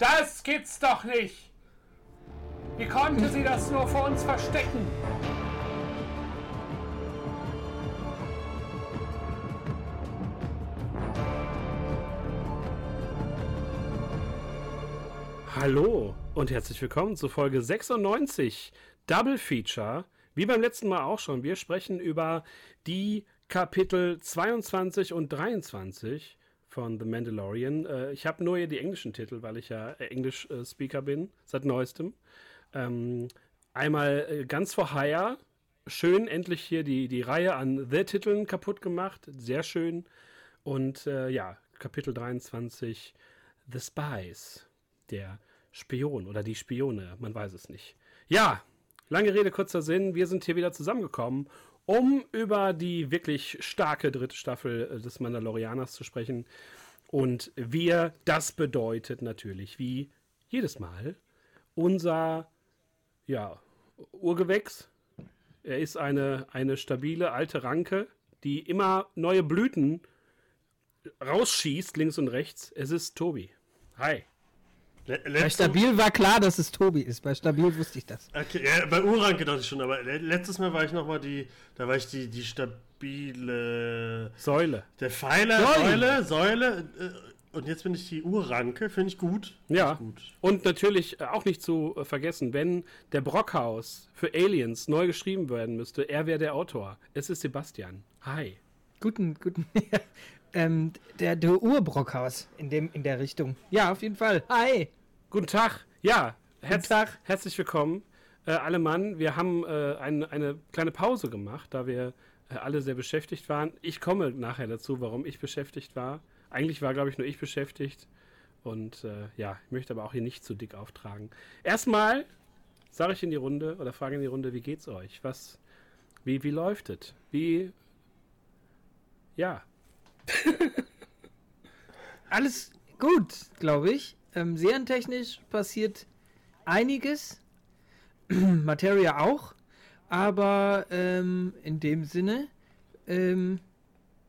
Das gibt's doch nicht! Wie konnte sie das nur vor uns verstecken? Hallo und herzlich willkommen zu Folge 96 Double Feature. Wie beim letzten Mal auch schon. Wir sprechen über die Kapitel 22 und 23 von The Mandalorian. Äh, ich habe nur hier die englischen Titel, weil ich ja Englisch-Speaker bin, seit neuestem. Ähm, einmal äh, ganz vor Hire. Schön endlich hier die, die Reihe an The-Titeln kaputt gemacht. Sehr schön. Und äh, ja, Kapitel 23 The Spies. Der Spion oder die Spione, man weiß es nicht. Ja, lange Rede, kurzer Sinn. Wir sind hier wieder zusammengekommen, um über die wirklich starke dritte Staffel äh, des Mandalorianers zu sprechen. Und wir, das bedeutet natürlich, wie jedes Mal, unser ja, Urgewächs. Er ist eine, eine stabile alte Ranke, die immer neue Blüten rausschießt, links und rechts. Es ist Tobi. Hi. Bei Stabil war klar, dass es Tobi ist. Bei Stabil wusste ich das. Okay, ja, bei Uranke dachte ich schon, aber letztes Mal war ich nochmal die, da war ich die, die stabile Säule. Der Pfeiler, Säule, Säule. Säule äh, und jetzt bin ich die Uranke, finde ich gut. Find ja. Ich gut. Und natürlich auch nicht zu vergessen, wenn der Brockhaus für Aliens neu geschrieben werden müsste, er wäre der Autor. Es ist Sebastian. Hi. Guten, guten. ähm, der, der Urbrockhaus in, dem, in der Richtung. Ja, auf jeden Fall. Hi. Guten Tag. Ja, herz Tag. herzlich willkommen. Äh, alle Mann, wir haben äh, ein, eine kleine Pause gemacht, da wir äh, alle sehr beschäftigt waren. Ich komme nachher dazu, warum ich beschäftigt war. Eigentlich war, glaube ich, nur ich beschäftigt. Und äh, ja, ich möchte aber auch hier nicht zu dick auftragen. Erstmal sage ich in die Runde oder frage in die Runde, wie geht's euch? Was, wie, wie läuft es? Wie, ja, Alles gut, glaube ich. Ähm, serientechnisch passiert einiges. Materia auch. Aber ähm, in dem Sinne, ähm,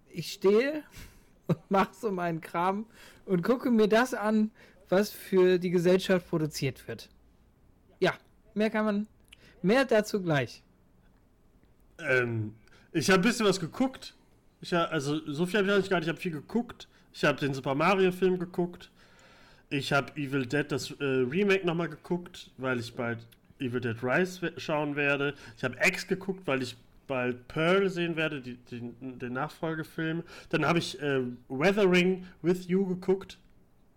ich stehe und mache so meinen Kram und gucke mir das an, was für die Gesellschaft produziert wird. Ja, mehr kann man. Mehr dazu gleich. Ähm, ich habe ein bisschen was geguckt. Ich, also, so viel habe ich gar nicht. Ich habe viel geguckt. Ich habe den Super Mario-Film geguckt. Ich habe Evil Dead, das äh, Remake, nochmal geguckt, weil ich bald Evil Dead Rise schauen werde. Ich habe X geguckt, weil ich bald Pearl sehen werde, die, die, den Nachfolgefilm. Dann habe ich äh, Weathering with You geguckt.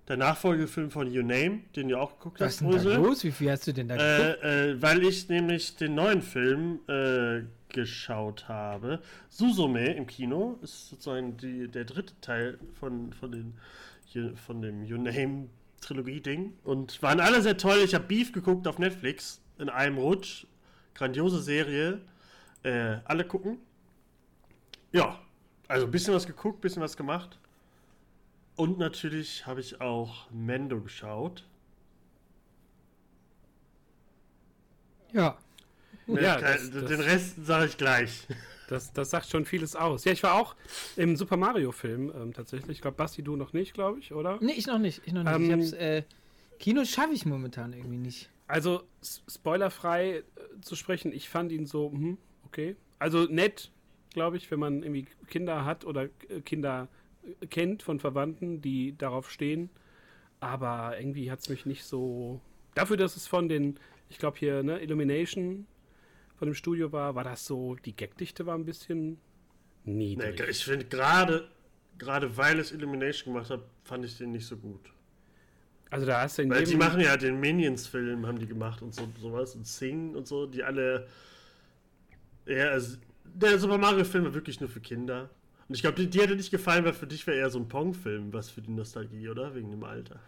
Der Nachfolgefilm von You Name, den du auch geguckt hast. Was ist denn da los? Wie viel hast du denn da geguckt? Äh, äh, weil ich nämlich den neuen Film äh, geschaut habe. Susume im Kino ist sozusagen die, der dritte Teil von, von, den, von dem You Name Trilogie-Ding. Und waren alle sehr toll. Ich habe Beef geguckt auf Netflix in einem Rutsch. Grandiose Serie. Äh, alle gucken. Ja, also ein bisschen was geguckt, bisschen was gemacht. Und natürlich habe ich auch Mendo geschaut. Ja. Ja, das, das, den Rest sage ich gleich. Das, das sagt schon vieles aus. Ja, ich war auch im Super Mario-Film ähm, tatsächlich. Ich glaube, Basti, du noch nicht, glaube ich, oder? Nee, ich noch nicht. Ich noch nicht. Ähm, ich hab's, äh, Kino schaffe ich momentan irgendwie nicht. Also, spoilerfrei äh, zu sprechen, ich fand ihn so, hm, okay. Also nett, glaube ich, wenn man irgendwie Kinder hat oder äh, Kinder äh, kennt von Verwandten, die darauf stehen. Aber irgendwie hat es mich nicht so. Dafür, dass es von den, ich glaube hier, ne, Illumination von dem Studio war, war das so, die Gagdichte war ein bisschen niedrig. Nee, ich finde gerade, gerade weil es Illumination gemacht hat, fand ich den nicht so gut. Also da hast du in Weil die machen ja den Minions-Film, haben die gemacht und so sowas und Sing und so, die alle. Ja, also, der Super Mario-Film war wirklich nur für Kinder. Und ich glaube, die, die hätte nicht gefallen, weil für dich wäre eher so ein Pong-Film, was für die Nostalgie, oder? Wegen dem Alter.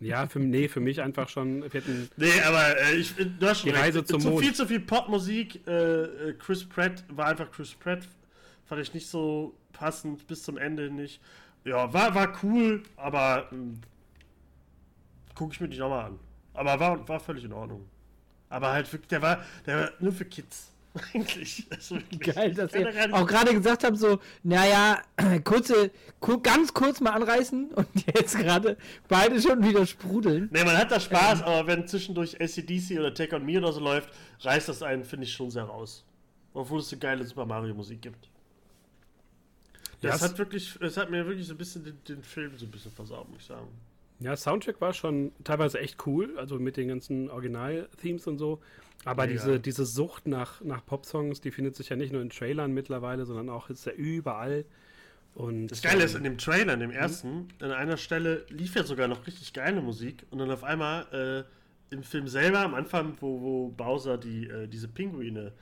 Ja, für, nee, für mich einfach schon. Wir hätten nee, aber äh, ich, du hast schon die Reise zum zu Mond. viel zu viel Popmusik. Äh, äh, Chris Pratt war einfach Chris Pratt. Fand ich nicht so passend, bis zum Ende nicht. Ja, war, war cool, aber äh, gucke ich mir die nochmal an. Aber war, war völlig in Ordnung. Aber halt wirklich, der war, der war nur für Kids. Eigentlich. Also. Geil, dass ihr auch gerade gesagt habt, so, naja, kurze, ku ganz kurz mal anreißen und jetzt gerade beide schon wieder sprudeln. Nee, man hat da Spaß, aber wenn zwischendurch ACDC oder Take On Me oder so läuft, reißt das einen, finde ich, schon sehr raus. Obwohl es eine geile Super Mario Musik gibt. Das es- hat wirklich, es hat mir wirklich so ein bisschen den, den Film so ein bisschen versaut, muss ich sagen. Ja, Soundtrack war schon teilweise echt cool, also mit den ganzen Original-Themes und so. Aber Mega. diese, diese Sucht nach, nach Popsongs, die findet sich ja nicht nur in Trailern mittlerweile, sondern auch ist ja überall. Und Das Geile ist, ähm, in dem Trailer, in dem ersten, an einer Stelle lief ja sogar noch richtig geile Musik und dann auf einmal äh, im Film selber, am Anfang, wo, wo Bowser die, äh, diese Pinguine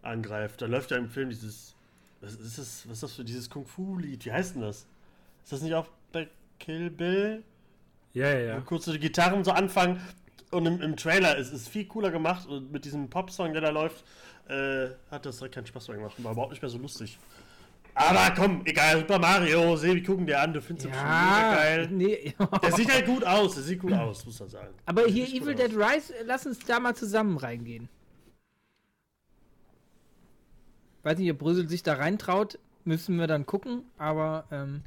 angreift, da läuft ja im Film dieses, was ist das, was ist das für dieses Kung-Fu-Lied, wie heißt denn das? Ist das nicht auch bei Kill Bill? Ja, ja, ja. kurz so die Gitarren so anfangen und im, im Trailer ist es viel cooler gemacht und mit diesem Popsong, der da läuft, äh, hat das direkt keinen Spaß mehr gemacht war überhaupt nicht mehr so lustig. Aber komm, egal, Super Mario, Sebi, gucken dir an, du findest ihn schon mega geil. nee. Der sieht halt gut aus, der sieht gut aus, muss man sagen. Aber Der hier Evil. Dead Rise, lass uns da mal zusammen reingehen. Weiß nicht, ob Brüssel sich da reintraut, müssen wir dann gucken, aber ähm,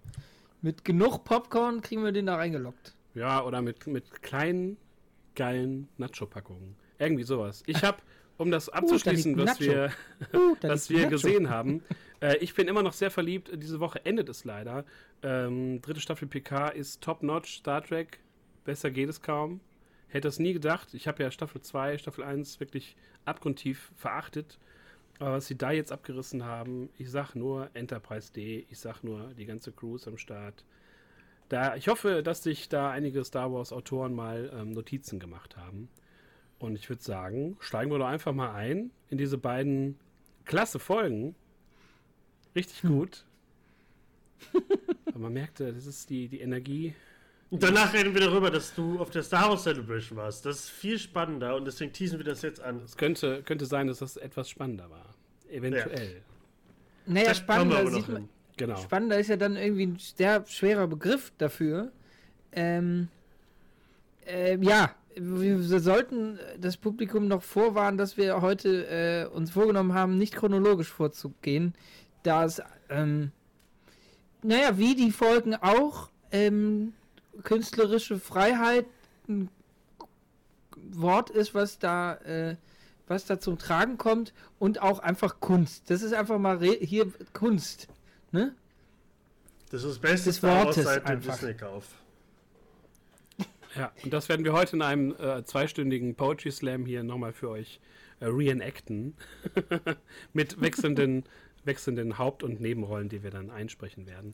mit genug Popcorn kriegen wir den da reingelockt. Ja, oder mit, mit kleinen, geilen Nacho-Packungen. Irgendwie sowas. Ich habe, um das abzuschließen, liegt ein was wir, Uh, da was wir Nacho. gesehen haben, äh, ich bin immer noch sehr verliebt. Diese Woche endet es leider. Ähm, dritte Staffel PK ist top-notch. Star Trek, besser geht es kaum. Hätte es nie gedacht. Ich habe ja Staffel 2, Staffel 1 wirklich abgrundtief verachtet. Aber was sie da jetzt abgerissen haben, ich sag nur Enterprise D, ich sag nur die ganze Crew ist am Start. Da, ich hoffe, dass sich da einige Star Wars-Autoren mal ähm, Notizen gemacht haben. Und ich würde sagen, steigen wir doch einfach mal ein in diese beiden klasse Folgen. Richtig gut. Aber man merkte, das ist die, die Energie. Und danach reden wir darüber, dass du auf der Star Wars Celebration warst. Das ist viel spannender und deswegen teasen wir das jetzt an. Es könnte, könnte sein, dass das etwas spannender war. Eventuell. Naja, Da kommen wir spannender, aber noch sieht man, hin. Genau. spannender ist ja dann irgendwie ein sehr schwerer Begriff dafür. Ähm, ähm, ja, wir, sollten das Publikum noch vorwarnen, dass wir heute äh, uns vorgenommen haben, nicht chronologisch vorzugehen, da es, ähm, naja, wie die Folgen auch, ähm, künstlerische Freiheit ein Wort ist, was da, äh, was da zum Tragen kommt und auch einfach Kunst. Das ist einfach mal hier Kunst. Ne? Das ist das beste Des Wortes seit dem. Disney-Kauf. Ja, und das werden wir heute in einem äh, zweistündigen Poetry Slam hier nochmal für euch äh, reenacten. Mit wechselnden, wechselnden Haupt- und Nebenrollen, die wir dann einsprechen werden.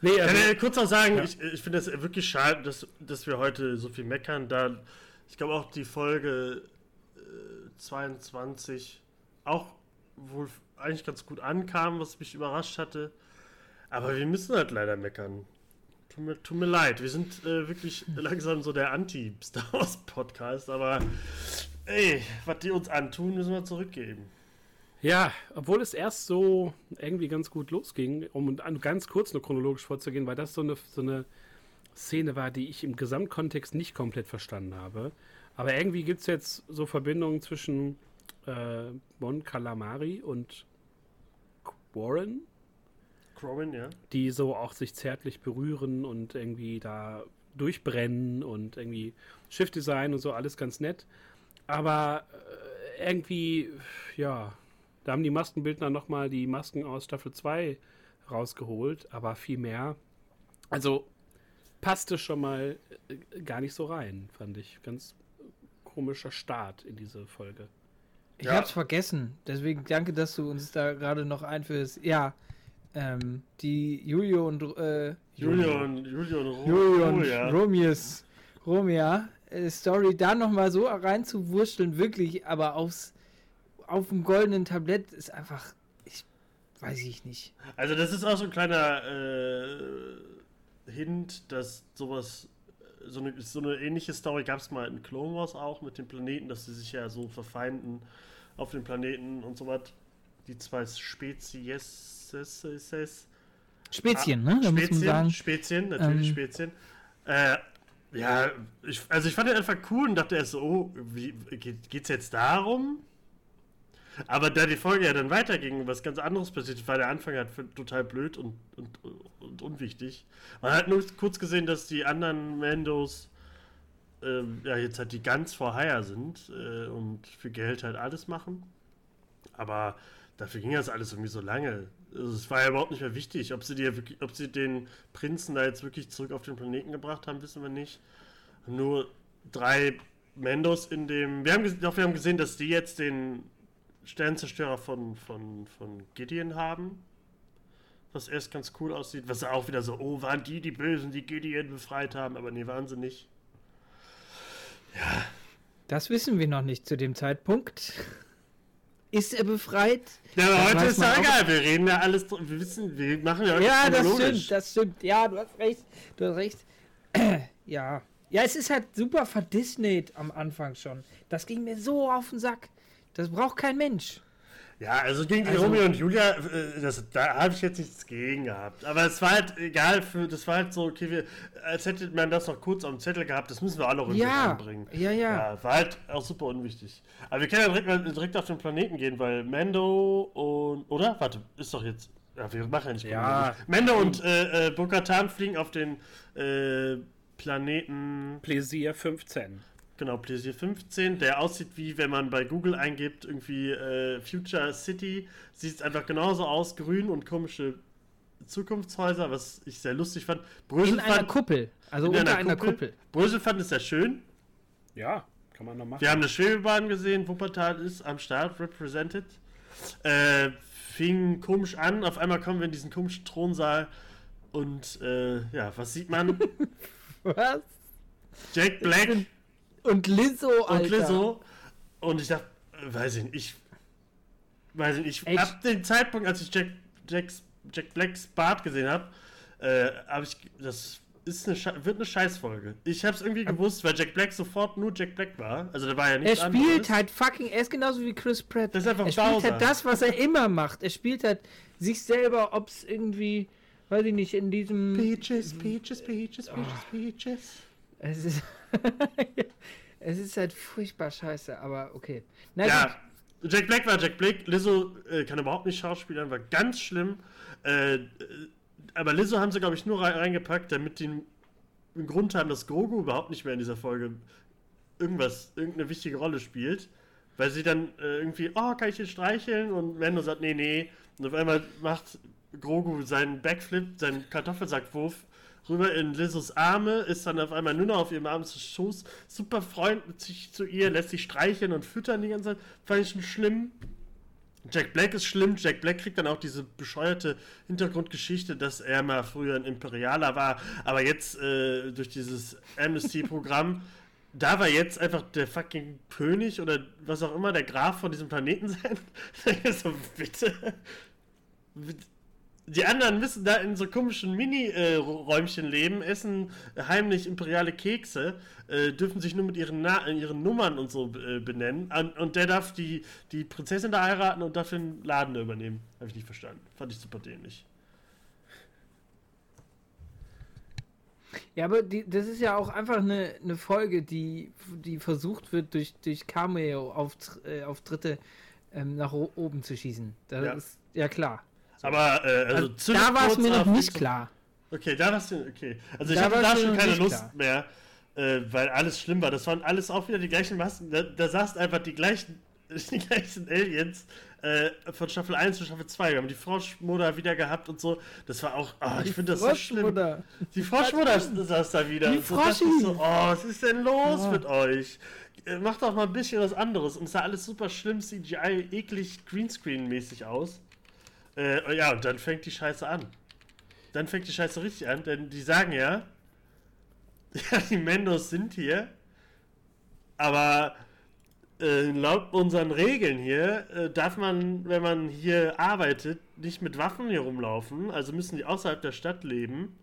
Nee, Ich also, kann ja kurz noch sagen, Ja. ich, ich finde es wirklich schade, dass, dass wir heute so viel meckern. Da, ich glaube auch die Folge äh, 22 auch wohl eigentlich ganz gut ankam, was mich überrascht hatte. Aber wir müssen halt leider meckern. Tut mir, tut mir leid, wir sind äh, wirklich langsam so der Anti-Star Wars-Podcast, aber ey, was die uns antun, müssen wir zurückgeben. Ja, obwohl es erst so irgendwie ganz gut losging, um an- ganz kurz nur chronologisch vorzugehen, weil das so eine, so eine Szene war, die ich im Gesamtkontext nicht komplett verstanden habe. Aber irgendwie gibt es jetzt so Verbindungen zwischen äh, Mon Calamari und Warren, Crowin, ja? die so auch sich zärtlich berühren und irgendwie da durchbrennen und irgendwie Schiffdesign und so, alles ganz nett. Aber äh, irgendwie, ja, da haben die Maskenbildner nochmal die Masken aus Staffel 2 rausgeholt, aber viel mehr. Also passte schon mal äh, gar nicht so rein, fand ich. Ganz komischer Start in diese Folge. Ich Ja. hab's vergessen. Deswegen danke, dass du uns da gerade noch einführst. Ja, ähm, die Julio und äh, Julian, Ro Julio und Roja. Romius, Romia äh, Story da nochmal so reinzuwurschteln, wirklich, aber aufs auf dem goldenen Tablett ist einfach, ich weiß ich nicht. Also das ist auch so ein kleiner äh, Hint, dass sowas, äh, so eine, so eine ähnliche Story gab es mal in Clone Wars auch mit den Planeten, dass sie sich ja so verfeinden auf den Planeten und so was. Die zwei Spezies. Spezien, ne? Da Spezien. Spezien, natürlich Ähm, Spezien. Äh, ja, ich, also ich fand den einfach cool und dachte erst so, oh, wie, geht, geht's jetzt darum? Aber da die Folge ja dann weiterging, was ganz anderes passiert, war der Anfang halt total blöd und, und, und unwichtig. Man hat nur kurz gesehen, dass die anderen Mandos ähm, ja jetzt halt die ganz vor Hire sind äh, und für Geld halt alles machen. Aber dafür ging das alles irgendwie so lange. Also es war ja überhaupt nicht mehr wichtig. Ob sie, die, ob sie den Prinzen da jetzt wirklich zurück auf den Planeten gebracht haben, wissen wir nicht. Nur drei Mendos in dem. Wir haben, doch, wir haben gesehen, dass die jetzt den Sternzerstörer von, von, von Gideon haben. Was erst ganz cool aussieht. Was auch wieder so, oh, waren die die Bösen, die Gideon befreit haben? Aber nee, waren sie nicht. Ja. Das wissen wir noch nicht zu dem Zeitpunkt. Ist er befreit? Ja, aber heute ist ja egal. Wir reden ja alles. Wir wissen, wir machen ja Ja, das stimmt, das stimmt. Ja, du hast recht. Du hast recht. ja. Ja, es ist halt super verdisneyt am Anfang schon. Das ging mir so auf den Sack. Das braucht kein Mensch. Ja, also gegen die also, Romeo und Julia, äh, das, da habe ich jetzt nichts gegen gehabt. Aber es war halt egal, für, das war halt so, okay, wir, als hätte man das noch kurz am Zettel gehabt, das müssen wir alle noch irgendwie ja, anbringen. Ja, ja. Ja, war halt auch super unwichtig. Aber wir können ja direkt, direkt auf den Planeten gehen, weil Mando und, oder? Warte, ist doch jetzt, ja, wir machen ja nicht ja. Mando und äh, äh, Bo-Katan fliegen auf den äh, Planeten... Pläsier 15. Genau, Plaisir 15, der aussieht wie wenn man bei Google eingibt, irgendwie äh, Future City. Sieht es einfach genauso aus, grün und komische Zukunftshäuser, was ich sehr lustig fand. Brösel in fand, einer Kuppel, also unter einer, einer Kuppel. Kuppel. Brösel fand es sehr schön. Ja, kann man noch machen. Wir haben eine Schwebebahn gesehen, Wuppertal ist am Start, represented. Äh, fing komisch an, auf einmal kommen wir in diesen komischen Thronsaal und äh, ja, was sieht man? was? Jack Black und Lizzo, Alter. Und Lizzo. Und ich dachte, weiß ich nicht, ich. Weiß ich nicht, ich, ab dem Zeitpunkt, als ich Jack, Jacks, Jack Blacks Bart gesehen habe, äh, habe ich. Das ist eine, wird eine Scheißfolge. Ich habe es irgendwie gewusst, weil Jack Black sofort nur Jack Black war. Also da war ja nichts Er spielt anderes. halt fucking, er ist genauso wie Chris Pratt. Das ist einfach er spielt halt das, was er immer macht. Er spielt halt sich selber, ob es irgendwie, weiß ich nicht, in diesem. Peaches, Peaches, Peaches, Peaches, oh. Peaches. Es ist. es ist halt furchtbar scheiße, aber okay. Na, ja, gut. Jack Black war Jack Black. Lizzo äh, kann überhaupt nicht schauspielern, war ganz schlimm. Äh, aber Lizzo haben sie, glaube ich, nur reingepackt, damit die einen Grund haben, dass Grogu überhaupt nicht mehr in dieser Folge irgendwas, irgendeine wichtige Rolle spielt. Weil sie dann äh, irgendwie, oh, kann ich ihn streicheln? Und Mando sagt, nee, nee. Und auf einmal macht Grogu seinen Backflip, seinen Kartoffelsackwurf rüber in Lizzos Arme, ist dann auf einmal nur noch auf ihrem Arm zu Schoß, super freundlich zu ihr, lässt sich streicheln und füttern die ganze Zeit. Fand ich schon schlimm. Jack Black ist schlimm. Jack Black kriegt dann auch diese bescheuerte Hintergrundgeschichte, dass er mal früher ein Imperialer war, aber jetzt äh, durch dieses Amnesty-Programm, da war jetzt einfach der fucking König oder was auch immer, der Graf von diesem Planeten sein. so, bitte die anderen müssen da in so komischen Mini-Räumchen leben, essen heimlich imperiale Kekse, äh, dürfen sich nur mit ihren, Na ihren Nummern und so äh, benennen. Und der darf die, die Prinzessin da heiraten und darf den Laden da übernehmen. Habe ich nicht verstanden. Fand ich super dämlich. Ja, aber die, das ist ja auch einfach eine, eine Folge, die, die versucht wird, durch, durch Cameo-Auftritte äh, ähm, nach oben zu schießen. Das ja. ist ja klar. Aber äh, also, also da war es mir noch nicht klar. Okay, da war es okay. Also ich da hatte da schon keine Lust klar. mehr, äh, weil alles schlimm war. Das waren alles auch wieder die gleichen Masken. Da, da saßen einfach die gleichen, die gleichen Aliens äh, von Staffel 1 zu Staffel 2. Wir haben die Froschmutter wieder gehabt und so. Das war auch, oh, ich finde das so schlimm. Die Froschmutter saß da wieder. Die so, so, oh, was ist denn los oh. mit euch? Äh, macht doch mal ein bisschen was anderes. Und es sah alles super schlimm, CGI, eklig, Greenscreen-mäßig aus. Äh, ja, und dann fängt die Scheiße an. Dann fängt die Scheiße richtig an, denn die sagen ja, ja, die Mendos sind hier, aber äh, laut unseren Regeln hier äh, darf man, wenn man hier arbeitet, nicht mit Waffen hier rumlaufen, also müssen die außerhalb der Stadt leben.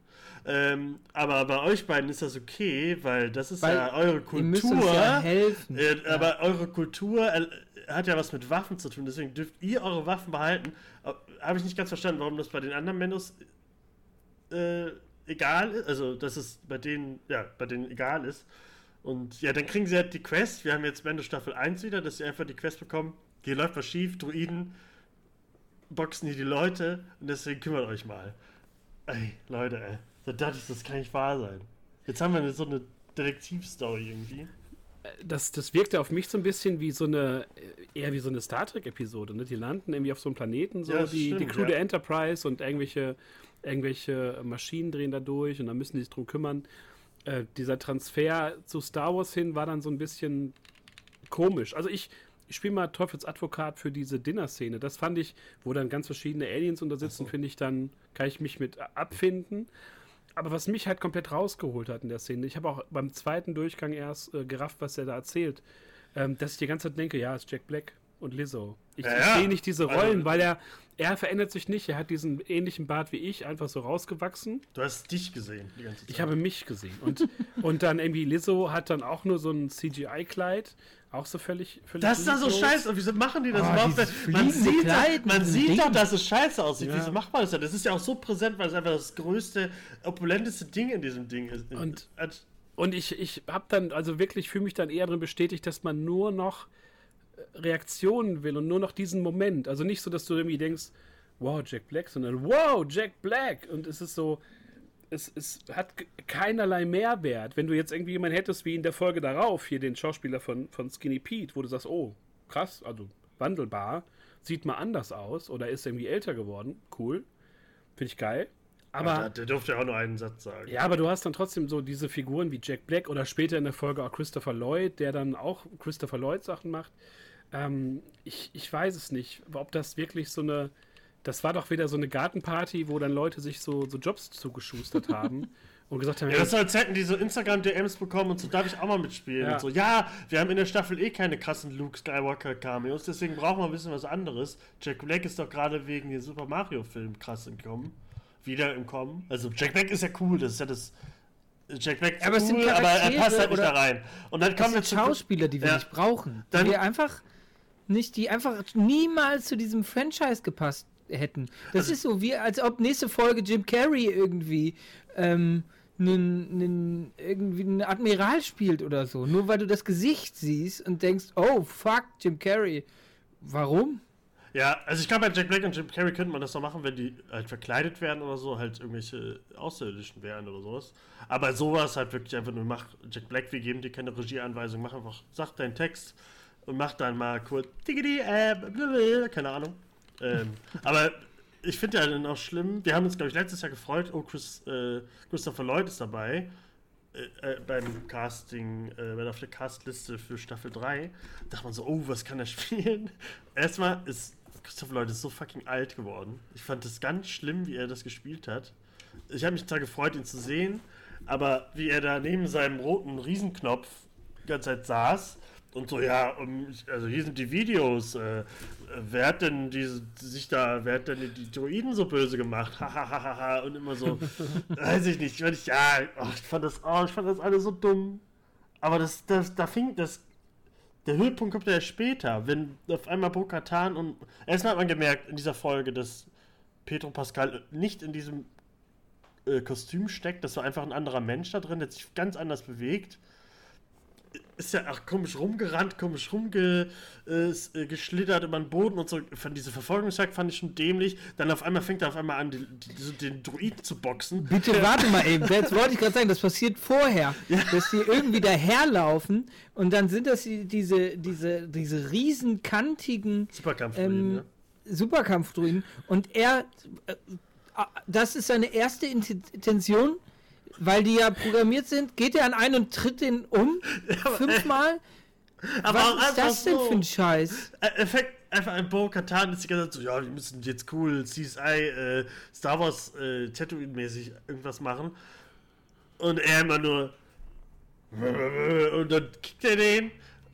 Ähm, aber bei euch beiden ist das okay, weil das ist weil ja eure Kultur. Ja helfen. Äh, ja. Aber eure Kultur äh, hat ja was mit Waffen zu tun, deswegen dürft ihr eure Waffen behalten. Habe ich nicht ganz verstanden, warum das bei den anderen Mendos äh, egal ist. Also, dass es bei denen, ja, bei denen egal ist. Und ja, dann kriegen sie halt die Quest. Wir haben jetzt Mendo Staffel 1 wieder, dass sie einfach die Quest bekommen. hier läuft was schief, Druiden boxen hier die Leute und deswegen kümmert euch mal. Ey, Leute, ey. Da dachte ich, das kann nicht wahr sein. Jetzt haben wir so eine Detektivstory irgendwie. Das, das wirkte auf mich so ein bisschen wie so eine, eher wie so eine Star Trek-Episode. Ne? Die landen irgendwie auf so einem Planeten, so Ja, die, die stimmt, Crew ja. der Enterprise und irgendwelche, irgendwelche Maschinen drehen da durch und dann müssen die sich drum kümmern. Äh, dieser Transfer zu Star Wars hin war dann so ein bisschen komisch. Also ich, ich spiele mal Teufelsadvokat für diese Dinner-Szene. Das fand ich, wo dann ganz verschiedene Aliens unter sitzen, finde ich, dann kann ich mich mit abfinden. Aber was mich halt komplett rausgeholt hat in der Szene, ich habe auch beim zweiten Durchgang erst äh, gerafft, was er da erzählt, ähm, dass ich die ganze Zeit denke, ja, ist Jack Black und Lizzo. Ich, Ja, sehe nicht diese Also- Rollen, weil er, er verändert sich nicht. Er hat diesen ähnlichen Bart wie ich, einfach so rausgewachsen. Du hast dich gesehen die ganze Zeit. Ich habe mich gesehen. Und, und dann irgendwie Lizzo hat dann auch nur so ein CGI-Kleid. Auch so völlig. völlig das sah so scheiße. Wieso machen die das Oh, überhaupt? Man sieht, Kleid man sieht Ding. doch, dass es scheiße aussieht. Ja. Wieso macht man das denn? Das ist ja auch so präsent, weil es einfach das größte, opulenteste Ding in diesem Ding ist. Und- Und ich, ich habe dann, also wirklich fühle mich dann eher drin bestätigt, dass man nur noch äh, Reaktionen will und nur noch diesen Moment. Also nicht so, dass du irgendwie denkst, wow, Jack Black, sondern wow, Jack Black. Und es ist so, es, es hat keinerlei Mehrwert. Wenn du jetzt irgendwie jemanden hättest, wie in der Folge darauf, hier den Schauspieler von, von Skinny Pete, wo du sagst, oh, krass, also wandelbar, sieht mal anders aus oder ist irgendwie älter geworden, cool, finde ich geil. Aber Alter, der durfte ja auch nur einen Satz sagen. ja, aber du hast dann trotzdem so diese Figuren wie Jack Black oder später in der Folge auch Christopher Lloyd, der dann auch Christopher Lloyd Sachen macht. Ähm, ich, ich weiß es nicht, ob das wirklich so eine. Das war doch wieder so eine Gartenparty, wo dann Leute sich so, so Jobs zugeschustert haben und gesagt haben, Ja, das ist, als hätten die so Instagram-DMs bekommen und so, darf ich auch mal mitspielen? Ja. Und so, ja, wir haben in der Staffel eh keine krassen Luke Skywalker-Cameos, deswegen brauchen wir ein bisschen was anderes. Jack Black ist doch gerade wegen dem Super Mario-Film krass im Kommen. Wieder im Kommen. Also, Jack Black ist ja cool, das ist ja das. Jack Black ist Aber es cool, aber er passt halt nicht da rein. Und dann kommen wir sind zu. Schauspieler, die wir Ja. nicht brauchen. Dann- die wir einfach nicht, die einfach niemals zu diesem Franchise gepasst hätten. Das Also ist so wie, als ob nächste Folge Jim Carrey irgendwie ähm, nen, nen, irgendwie einen Admiral spielt oder so. Nur weil du das Gesicht siehst und denkst, oh fuck, Jim Carrey. Warum? Ja, also ich glaube, bei Jack Black und Jim Carrey könnte man das noch machen, wenn die halt verkleidet werden oder so, halt irgendwelche Außerirdischen wären oder sowas. Aber sowas halt wirklich einfach nur, mach Jack Black, wir geben dir keine Regieanweisung, mach einfach, sag deinen Text und mach dann mal kurz, äh, keine Ahnung. Ähm, aber ich finde ja dann auch schlimm, wir haben uns, glaube ich, letztes Jahr gefreut, oh, Chris, äh, Christopher Lloyd ist dabei. Äh, äh, beim Casting, äh, bei auf der Castliste für Staffel 3, dachte man so, oh, was kann er spielen? Erstmal ist Christopher Lloyd ist so fucking alt geworden. Ich fand es ganz schlimm, wie er das gespielt hat. Ich habe mich zwar gefreut, ihn zu sehen, aber wie er da neben seinem roten Riesenknopf die ganze Zeit saß und so, ja, um, also hier sind die Videos, äh, wer hat denn diese, sich da, wer hat denn die Droiden so böse gemacht? Hahaha, und immer so, weiß ich nicht, ich, ja, oh, ich fand das, oh, ich fand das alles so dumm. Aber das, das, da fing, das, der Höhepunkt kommt ja später, wenn auf einmal Bo-Katan und, erstmal hat man gemerkt in dieser Folge, dass Pedro Pascal nicht in diesem äh, Kostüm steckt, das war einfach ein anderer Mensch da drin, der sich ganz anders bewegt. Ist ja auch komisch rumgerannt, komisch rumgeschlittert äh, über den Boden und so. Von diese Verfolgungsjagd fand ich schon dämlich. Dann auf einmal fängt er auf einmal an, die, die, den Druiden zu boxen. Bitte warte mal eben. Jetzt wollte ich gerade sagen, das passiert vorher, dass die irgendwie daherlaufen und dann sind das die, diese, diese, diese riesenkantigen Superkampfdruiden, ähm, ne? Superkampfdruiden und er, äh, äh, das ist seine erste Inten- Intention, weil die ja programmiert sind, geht er an einen und tritt den um, fünfmal. Aber auch Was ist das denn so. für ein Scheiß? Äh, Effekt, einfach ein Bo-Katan ist die ganze Zeit so, ja, wir müssen jetzt cool CSI, äh, Star Wars, äh, Tatooine-mäßig irgendwas machen. Und er immer nur und dann kickt er den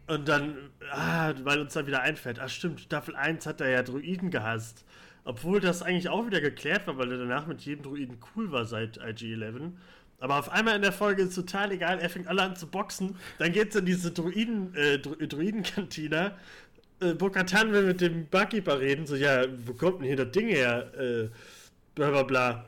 und dann, ah, weil uns dann wieder einfällt, ah stimmt, Staffel 1 hat er ja Druiden gehasst. Obwohl das eigentlich auch wieder geklärt war, weil er danach mit jedem Druiden cool war seit IG-11. Aber auf einmal in der Folge ist total egal, er fängt alle an zu boxen, dann geht's in diese Druiden, äh, Dru Druidenkantine. Äh, Bo-Katan will mit dem Barkeeper reden, so, ja, wo kommt denn hier das Ding her? Äh, bla bla bla.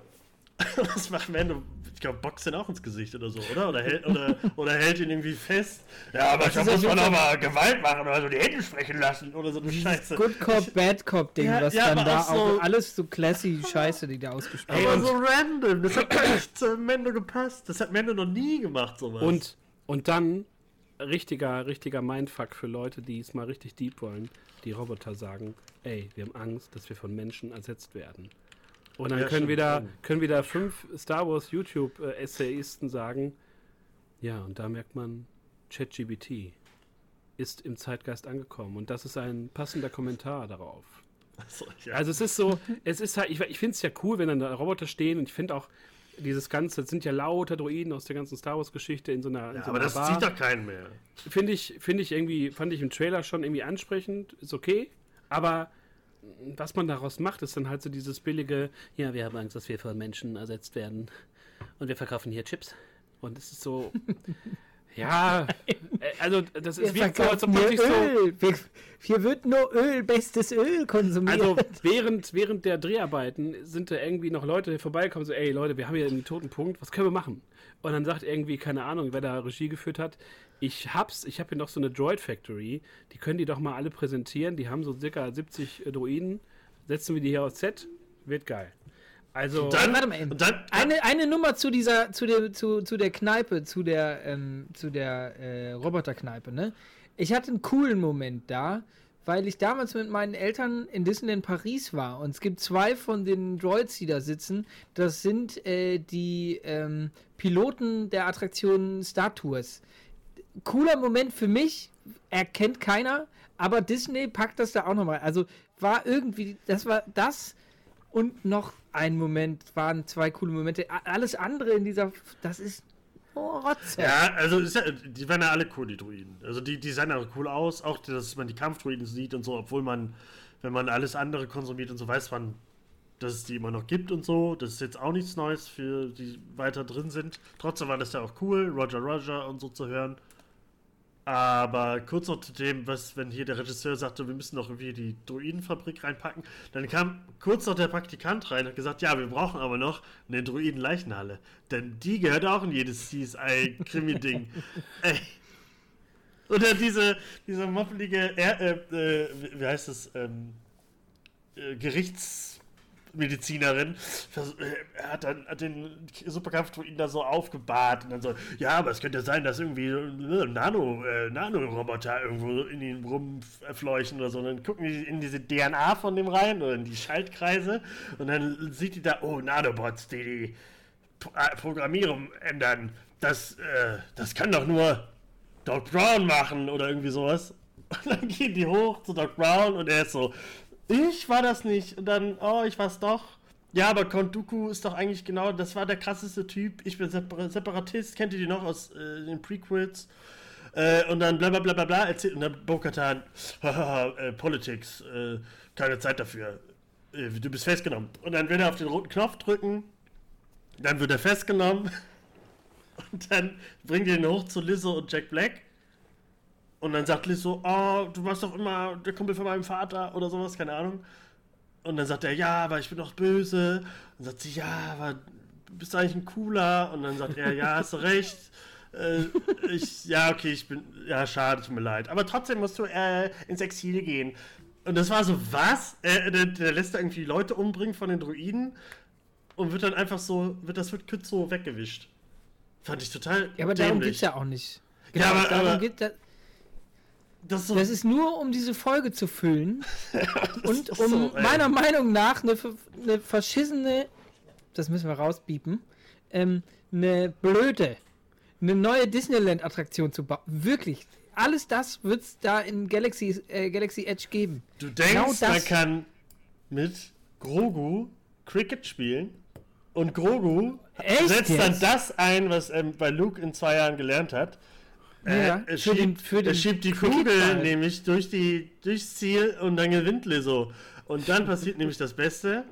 Was macht Mando? Glaube, boxt den auch ins Gesicht oder so, oder? Oder, hält, oder, oder hält ihn irgendwie fest. Ja, aber da muss man auch mal Gewalt machen oder so die Hände sprechen lassen oder so eine Scheiße. Good Cop, Bad Cop Ding, Ja, was ja, dann aber da auch so- auch alles so classy Scheiße, die da ausgespielt Aber wird. so random. Das hat nicht zu Mendo gepasst. Das hat Mendo noch nie gemacht, sowas. Und, und dann richtiger, richtiger Mindfuck für Leute, die es mal richtig deep wollen. Die Roboter sagen, ey, wir haben Angst, dass wir von Menschen ersetzt werden. Und dann Ja, können, stimmt, wieder, stimmt. können wieder fünf Star Wars YouTube-Essayisten sagen, ja, und da merkt man, ChatGBT ist im Zeitgeist angekommen. Und das ist ein passender Kommentar darauf. so, ja. Also es ist so, es ist halt, ich, ich finde es ja cool, wenn dann da Roboter stehen und ich finde auch dieses Ganze, es sind ja lauter Droiden aus der ganzen Star Wars Geschichte in so einer, in ja, so aber einer das Bar. sieht doch keinen mehr. Finde ich, finde ich irgendwie, fand ich im Trailer schon irgendwie ansprechend, ist okay, aber was man daraus macht, ist dann halt so dieses billige, ja, wir haben Angst, dass wir von Menschen ersetzt werden und wir verkaufen hier Chips. Und es ist so, ja, äh, also das ist Wir wie so, als ob man sich so. Wir, hier wird nur Öl, bestes Öl konsumiert. Also während, während der Dreharbeiten sind da irgendwie noch Leute die vorbeikommen, so, ey Leute, wir haben hier einen toten Punkt, was können wir machen? Und dann sagt irgendwie, keine Ahnung, wer da Regie geführt hat, ich hab's, ich habe hier noch so eine Droid Factory, die können die doch mal alle präsentieren, die haben so circa 70 Droiden, setzen wir die hier aufs Set, wird geil. Also, Dann, warte mal eben. und dann, Eine, eine Nummer zu dieser, zu der, zu, zu der Kneipe, zu der, ähm, zu der äh, Roboterkneipe, ne? Ich hatte einen coolen Moment da, weil ich damals mit meinen Eltern in Disneyland Paris war und es gibt zwei von den Droids, die da sitzen. Das sind äh, die ähm, Piloten der Attraktion Star Tours. Cooler Moment für mich, erkennt keiner, aber Disney packt das da auch nochmal. Also war irgendwie, das war das und noch ein Moment, waren zwei coole Momente. Alles andere in dieser, das ist Rotze. Ja, also ja, die waren ja alle cool, die Druiden. Also die, die sahen auch cool aus, auch dass man die Kampfdruiden sieht und so, obwohl man, wenn man alles andere konsumiert und so, weiß man, dass es die immer noch gibt und so. Das ist jetzt auch nichts Neues für die weiter drin sind. Trotzdem war das ja auch cool, Roger Roger und so zu hören. Aber kurz noch zu dem, was, wenn hier der Regisseur sagte, wir müssen noch irgendwie die Druidenfabrik reinpacken, dann kam kurz noch der Praktikant rein und hat gesagt, ja, wir brauchen aber noch eine Druiden-Leichenhalle. Denn die gehört auch in jedes CSI-Krimi-Ding. Ey. Oder diese, diese moppelige, äh, äh, wie- heißt es, ähm, äh, Gerichtsmedizinerin vers- äh, hat dann hat den Superkampfdruiden da so aufgebahrt und dann so, ja, aber es könnte sein, dass irgendwie äh, Nano, äh, Nanoroboter irgendwo in ihn rumfleuchen oder so. Und dann gucken die in diese DNA von dem rein oder in die Schaltkreise und dann sieht die da, oh, Nanobots, die die äh, Programmierung ändern. Das, äh, das kann doch nur Doc Brown machen oder irgendwie sowas. Und dann gehen die hoch zu Doc Brown und er ist so, ich war das nicht. Und dann, oh, ich war's doch. Ja, aber Count Dooku ist doch eigentlich genau, das war der krasseste Typ. Ich bin Separ Separatist, kennt ihr die noch aus äh, den Prequels? Äh, und dann bla bla bla bla bla erzählt und dann Bo-Katan, äh, Politics, äh, keine Zeit dafür. Äh, du bist festgenommen. Und dann will er auf den roten Knopf drücken, dann wird er festgenommen und dann bringt ihr ihn hoch zu Lizzo und Jack Black. Und dann sagt Lizzo, oh, du warst doch immer der Kumpel von meinem Vater oder sowas, keine Ahnung. Und dann sagt er, ja, aber ich bin doch böse. Und sagt sie, ja, aber du bist eigentlich ein cooler. Und dann sagt er, ja, hast du recht. Äh, ich, ja, okay, ich bin, ja, schade, tut mir leid. Aber trotzdem musst du äh, ins Exil gehen. Und das war so, was? Äh, der, der lässt da irgendwie Leute umbringen von den Druiden und wird dann einfach so, wird das wird kurz so weggewischt. Fand ich total Ja, aber darum dämlich. geht's ja auch nicht. Ja, aber- darum aber- geht, das, so, das ist nur, um diese Folge zu füllen und um so, meiner Meinung nach eine, eine verschissene, das müssen wir rauspiepen, ähm, eine blöde, eine neue Disneyland-Attraktion zu bauen. Wirklich. Alles das wird es da in Galaxy, äh, Galaxy Edge geben. Du denkst, Genau man kann mit Grogu Cricket spielen und Grogu Echt setzt dann jetzt? das ein, was ähm, bei Luke in zwei Jahren gelernt hat. Äh, Ja, er, für den- schiebt, für er den schiebt die. Kugel nämlich durch die, durchs Ziel und dann gewinnt Lizzo. Und dann passiert nämlich das Beste.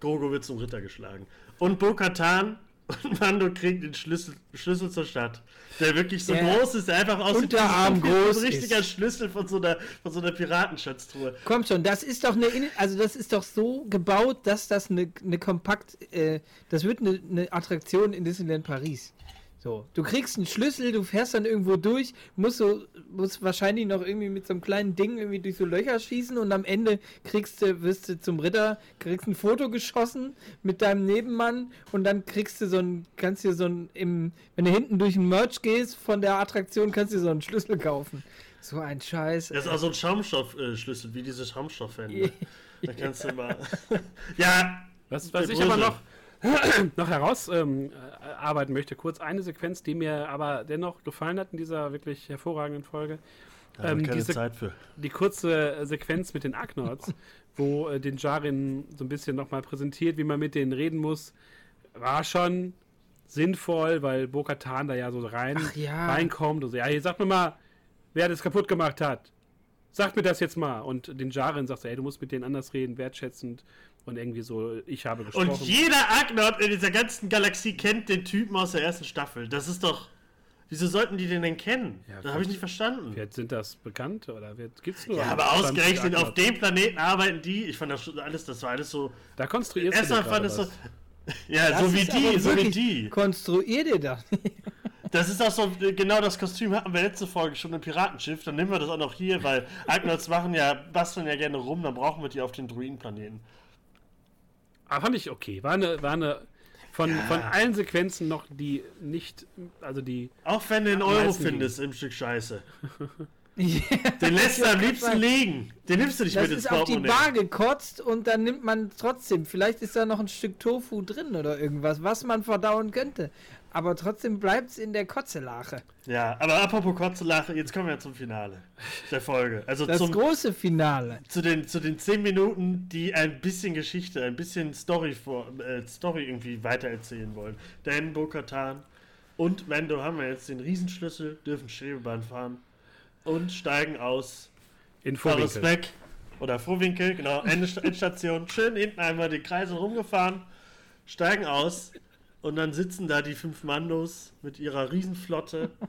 Grogu wird zum Ritter geschlagen. Und Bo-Katan Und Mando kriegt den Schlüssel, Schlüssel zur Stadt. Der wirklich so Der groß ist, der einfach aussieht Unterarm so ein groß richtiger ist. Schlüssel von so einer, von so einer Piratenschatztruhe. Komm schon, das ist doch eine, In- also das ist doch so gebaut, dass das eine, eine kompakt, äh, das wird eine, eine Attraktion in Disneyland Paris. So, du kriegst einen Schlüssel, du fährst dann irgendwo durch, musst so, musst wahrscheinlich noch irgendwie mit so einem kleinen Ding irgendwie durch so Löcher schießen und am Ende kriegst du, wirst du zum Ritter, kriegst ein Foto geschossen mit deinem Nebenmann und dann kriegst du so ein, kannst dir so ein, im, wenn du hinten durch den Merch gehst von der Attraktion, kannst du dir so einen Schlüssel kaufen. So ein Scheiß. Das ist auch so ein Schaumstoffschlüssel, wie diese Schaumstoffhände. Da kannst du mal. ja, Was, was ich aber noch, noch herausarbeiten ähm, äh, arbeiten möchte, kurz eine Sequenz, die mir aber dennoch gefallen hat in dieser wirklich hervorragenden Folge. da Ähm, keine diese- Zeit für. Die kurze äh, Sequenz mit den Agnots, wo äh, den Jarin so ein bisschen nochmal präsentiert, wie man mit denen reden muss, war schon sinnvoll, weil Bo-Katan da ja so rein, ja. reinkommt und so, ja, hier sag mir mal, wer das kaputt gemacht hat. Sag mir das jetzt mal. Und den Jarin sagt, ey, du musst mit denen anders reden, wertschätzend und irgendwie so, ich habe gesprochen. Und jeder Agnot in dieser ganzen Galaxie kennt den Typen aus der ersten Staffel. Das ist doch. Wieso sollten die den denn kennen? Ja, das habe ich nicht verstanden. Wer sind das bekannt oder wer gibt's nur? Ja, aber 20 ausgerechnet auf dem Planeten arbeiten die. Ich fand das schon alles, das war alles so. Da konstruierst du Erstmal fand es so. Ja, Das so wie ist die, so wie die. Konstruier dir das. Das ist auch so, genau das Kostüm hatten wir letzte Folge schon im Piratenschiff. Dann nehmen wir das auch noch hier, weil Agnots machen ja, basteln ja gerne rum, dann brauchen wir die auf den Druidenplaneten. Aber fand ich okay. War eine, war eine von, von allen Sequenzen noch die nicht, also die. Auch wenn du den Euro findest im Stück Scheiße. Ja. Den lässt du am liebsten sagen. legen. Den nimmst du nicht Das mit ins ist auf die Portemonnaie. Bar gekotzt und dann nimmt man trotzdem. Vielleicht ist da noch ein Stück Tofu drin oder irgendwas, was man verdauen könnte. Aber trotzdem bleibt es in der Kotzelache. Ja, aber apropos Kotzelache, jetzt kommen wir zum Finale der Folge. Also Das zum, große Finale. zu, den, zu den 10 Minuten, die ein bisschen Geschichte, ein bisschen Story, vor, äh, Story irgendwie weitererzählen wollen. Denn Bo-Katan und Mando haben wir jetzt den Riesenschlüssel, dürfen Schwebebahn fahren und steigen aus In Vorwinkel. weg oder Vorwinkel, genau, Endstation. Schön hinten einmal die Kreise rumgefahren, steigen aus und dann sitzen da die fünf Mandos mit ihrer Riesenflotte.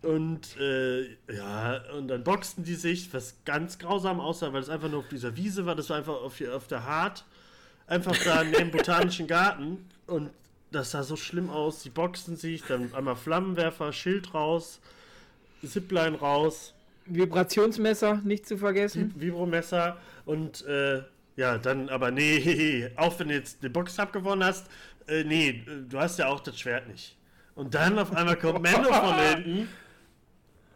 Und äh, ja, und dann boxten die sich, was ganz grausam aussah, weil es einfach nur auf dieser Wiese war, das war einfach auf, auf der Hart, einfach da neben Botanischen Garten. Und das sah so schlimm aus, die boxten sich, dann einmal Flammenwerfer, Schild raus, Zipline raus, Vibrationsmesser, nicht zu vergessen. Vibromesser. Und äh, ja, dann aber nee, auch wenn du jetzt den Boxstab gewonnen hast, äh, nee, du hast ja auch das Schwert nicht. Und dann auf einmal kommt Mendo von hinten.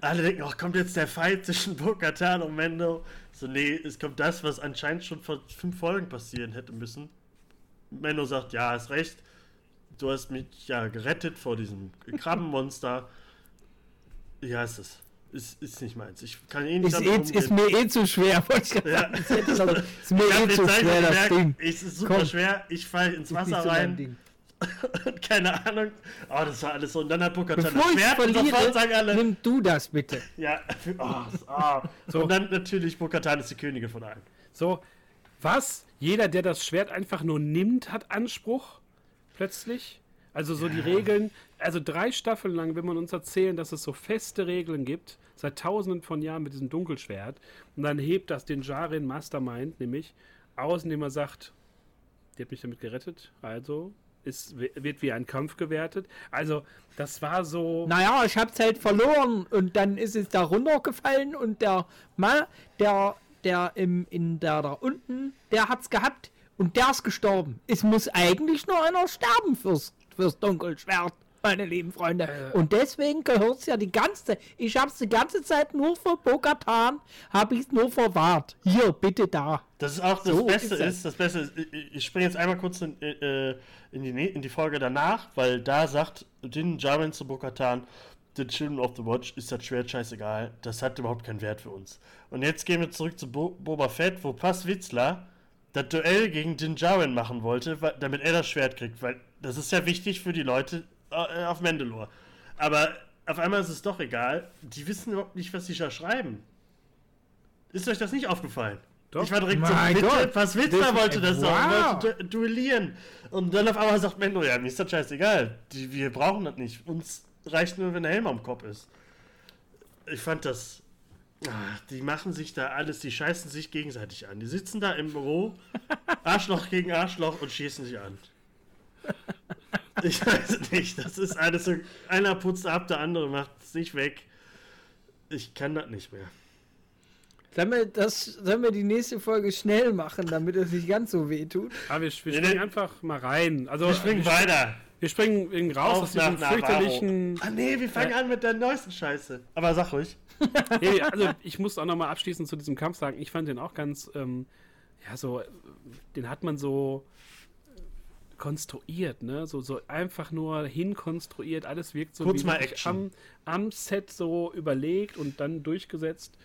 Alle denken, ach, kommt jetzt der Fight zwischen Bo-Katan und Mendo. So, nee, es kommt das, was anscheinend schon vor fünf Folgen passieren hätte müssen. Mendo sagt, ja, hast recht. Du hast mich ja gerettet vor diesem Krabbenmonster. Ja, ist es. Ist, ist nicht meins. Ich kann eh nicht Ist, eh, ist mir eh zu schwer. wollte ich Ja. sagen. Noch- Ist mir Ich eh den zu Zeichen schwer, das Ding. Es ist super Komm. schwer. Ich falle ins Wasser so rein. Keine Ahnung. Oh, das war alles so. Und dann hat Bukatan das Bevor Schwert und sofort sagen verliere, alle. nimm du das bitte. Ja, oh, oh. So. Und dann natürlich Bukatan ist die Königin von allen. So, was? Jeder, der das Schwert einfach nur nimmt, hat Anspruch? Plötzlich? Also so die Regeln, also drei Staffeln lang will man uns erzählen, dass es so feste Regeln gibt, seit tausenden von Jahren mit diesem Dunkelschwert. Und dann hebt das den Jarin Mastermind nämlich aus, indem er sagt, die hat mich damit gerettet, also ist, wird wie ein Kampf gewertet. Also das war so... Naja, ich hab's halt verloren und dann ist es da runtergefallen und der Mann, der, der im, in der da unten, der hat's gehabt und der ist gestorben. Es muss eigentlich nur einer sterben fürs, fürs Dunkelschwert, meine lieben Freunde. Und deswegen gehört's ja die ganze, ich hab's die ganze Zeit nur für Bogatan, hab ich's nur verwahrt. Hier, bitte da. Das ist auch das So Beste ist das. ist, das Beste ist, ich- ich springe jetzt einmal kurz in, äh, in, die, ne- in die Folge danach, weil da sagt Din Djarin zu Bokatan, The Children of the Watch ist das Schwert scheißegal, das hat überhaupt keinen Wert für uns. Und jetzt gehen wir zurück zu Bo Boba Fett, wo Pass Witzler das Duell gegen Din Djarin machen wollte, weil, damit er das Schwert kriegt, weil das ist ja wichtig für die Leute äh, auf Mandalore. Aber auf einmal ist es doch egal, die wissen überhaupt nicht, was sie da schreiben. Ist euch das nicht aufgefallen? Doch. Ich war direkt Mein so, bitte, was willst du? Das- Er wollte das wow. wollte du duellieren. Und dann auf einmal sagt Mendo, ja, mir ist das scheißegal. Die, wir brauchen das nicht. Uns reicht nur, wenn der Helm am Kopf ist. Ich fand das. Ach, die machen sich da alles, die scheißen sich gegenseitig an. Die sitzen da im Büro, Arschloch gegen Arschloch und schießen sich an. Ich weiß nicht, das ist alles so. Einer putzt ab, der andere macht sich weg. Ich kann das nicht mehr. Sollen wir, das, sollen wir die nächste Folge schnell machen, damit es nicht ganz so weh tut? Aber wir, wir springen nee. einfach mal rein. Also, Wir springen wir, weiter. wir springen irgendwie raus Auf aus diesem nach fürchterlichen. Ah nee, wir fangen an mit der neuesten Scheiße. Aber sag ruhig. Nee, also, ich muss auch nochmal abschließend zu diesem Kampf sagen, ich fand den auch ganz. Ähm, ja, so. Den hat man so konstruiert, ne? So, so einfach nur hinkonstruiert. Alles wirkt so Kurz mal wirklich Action. Am, am Set so überlegt und dann durchgesetzt.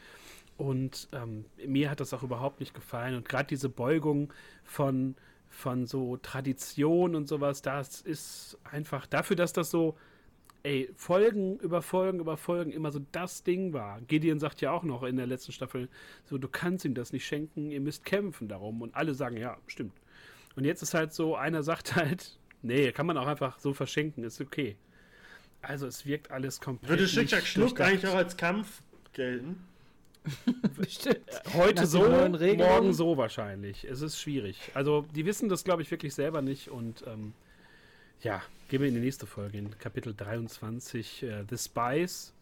Und ähm, mir hat das auch überhaupt nicht gefallen. Und gerade diese Beugung von, von so Tradition und sowas, das ist einfach dafür, dass das so, ey, Folgen über Folgen über Folgen immer so das Ding war. Gideon sagt ja auch noch in der letzten Staffel, so, du kannst ihm das nicht schenken, ihr müsst kämpfen darum. Und alle sagen, ja, stimmt. Und jetzt ist halt so, einer sagt halt, nee, kann man auch einfach so verschenken, ist okay. Also es wirkt alles komplett. Würde Schicksack Schnuck eigentlich auch als Kampf gelten? Bestimmt. Heute Nach den so, morgen so wahrscheinlich. Es ist schwierig. Also, die wissen das, glaube ich, wirklich selber nicht. Und ähm, ja, gehen wir in die nächste Folge, in Kapitel 23, äh, The Spies.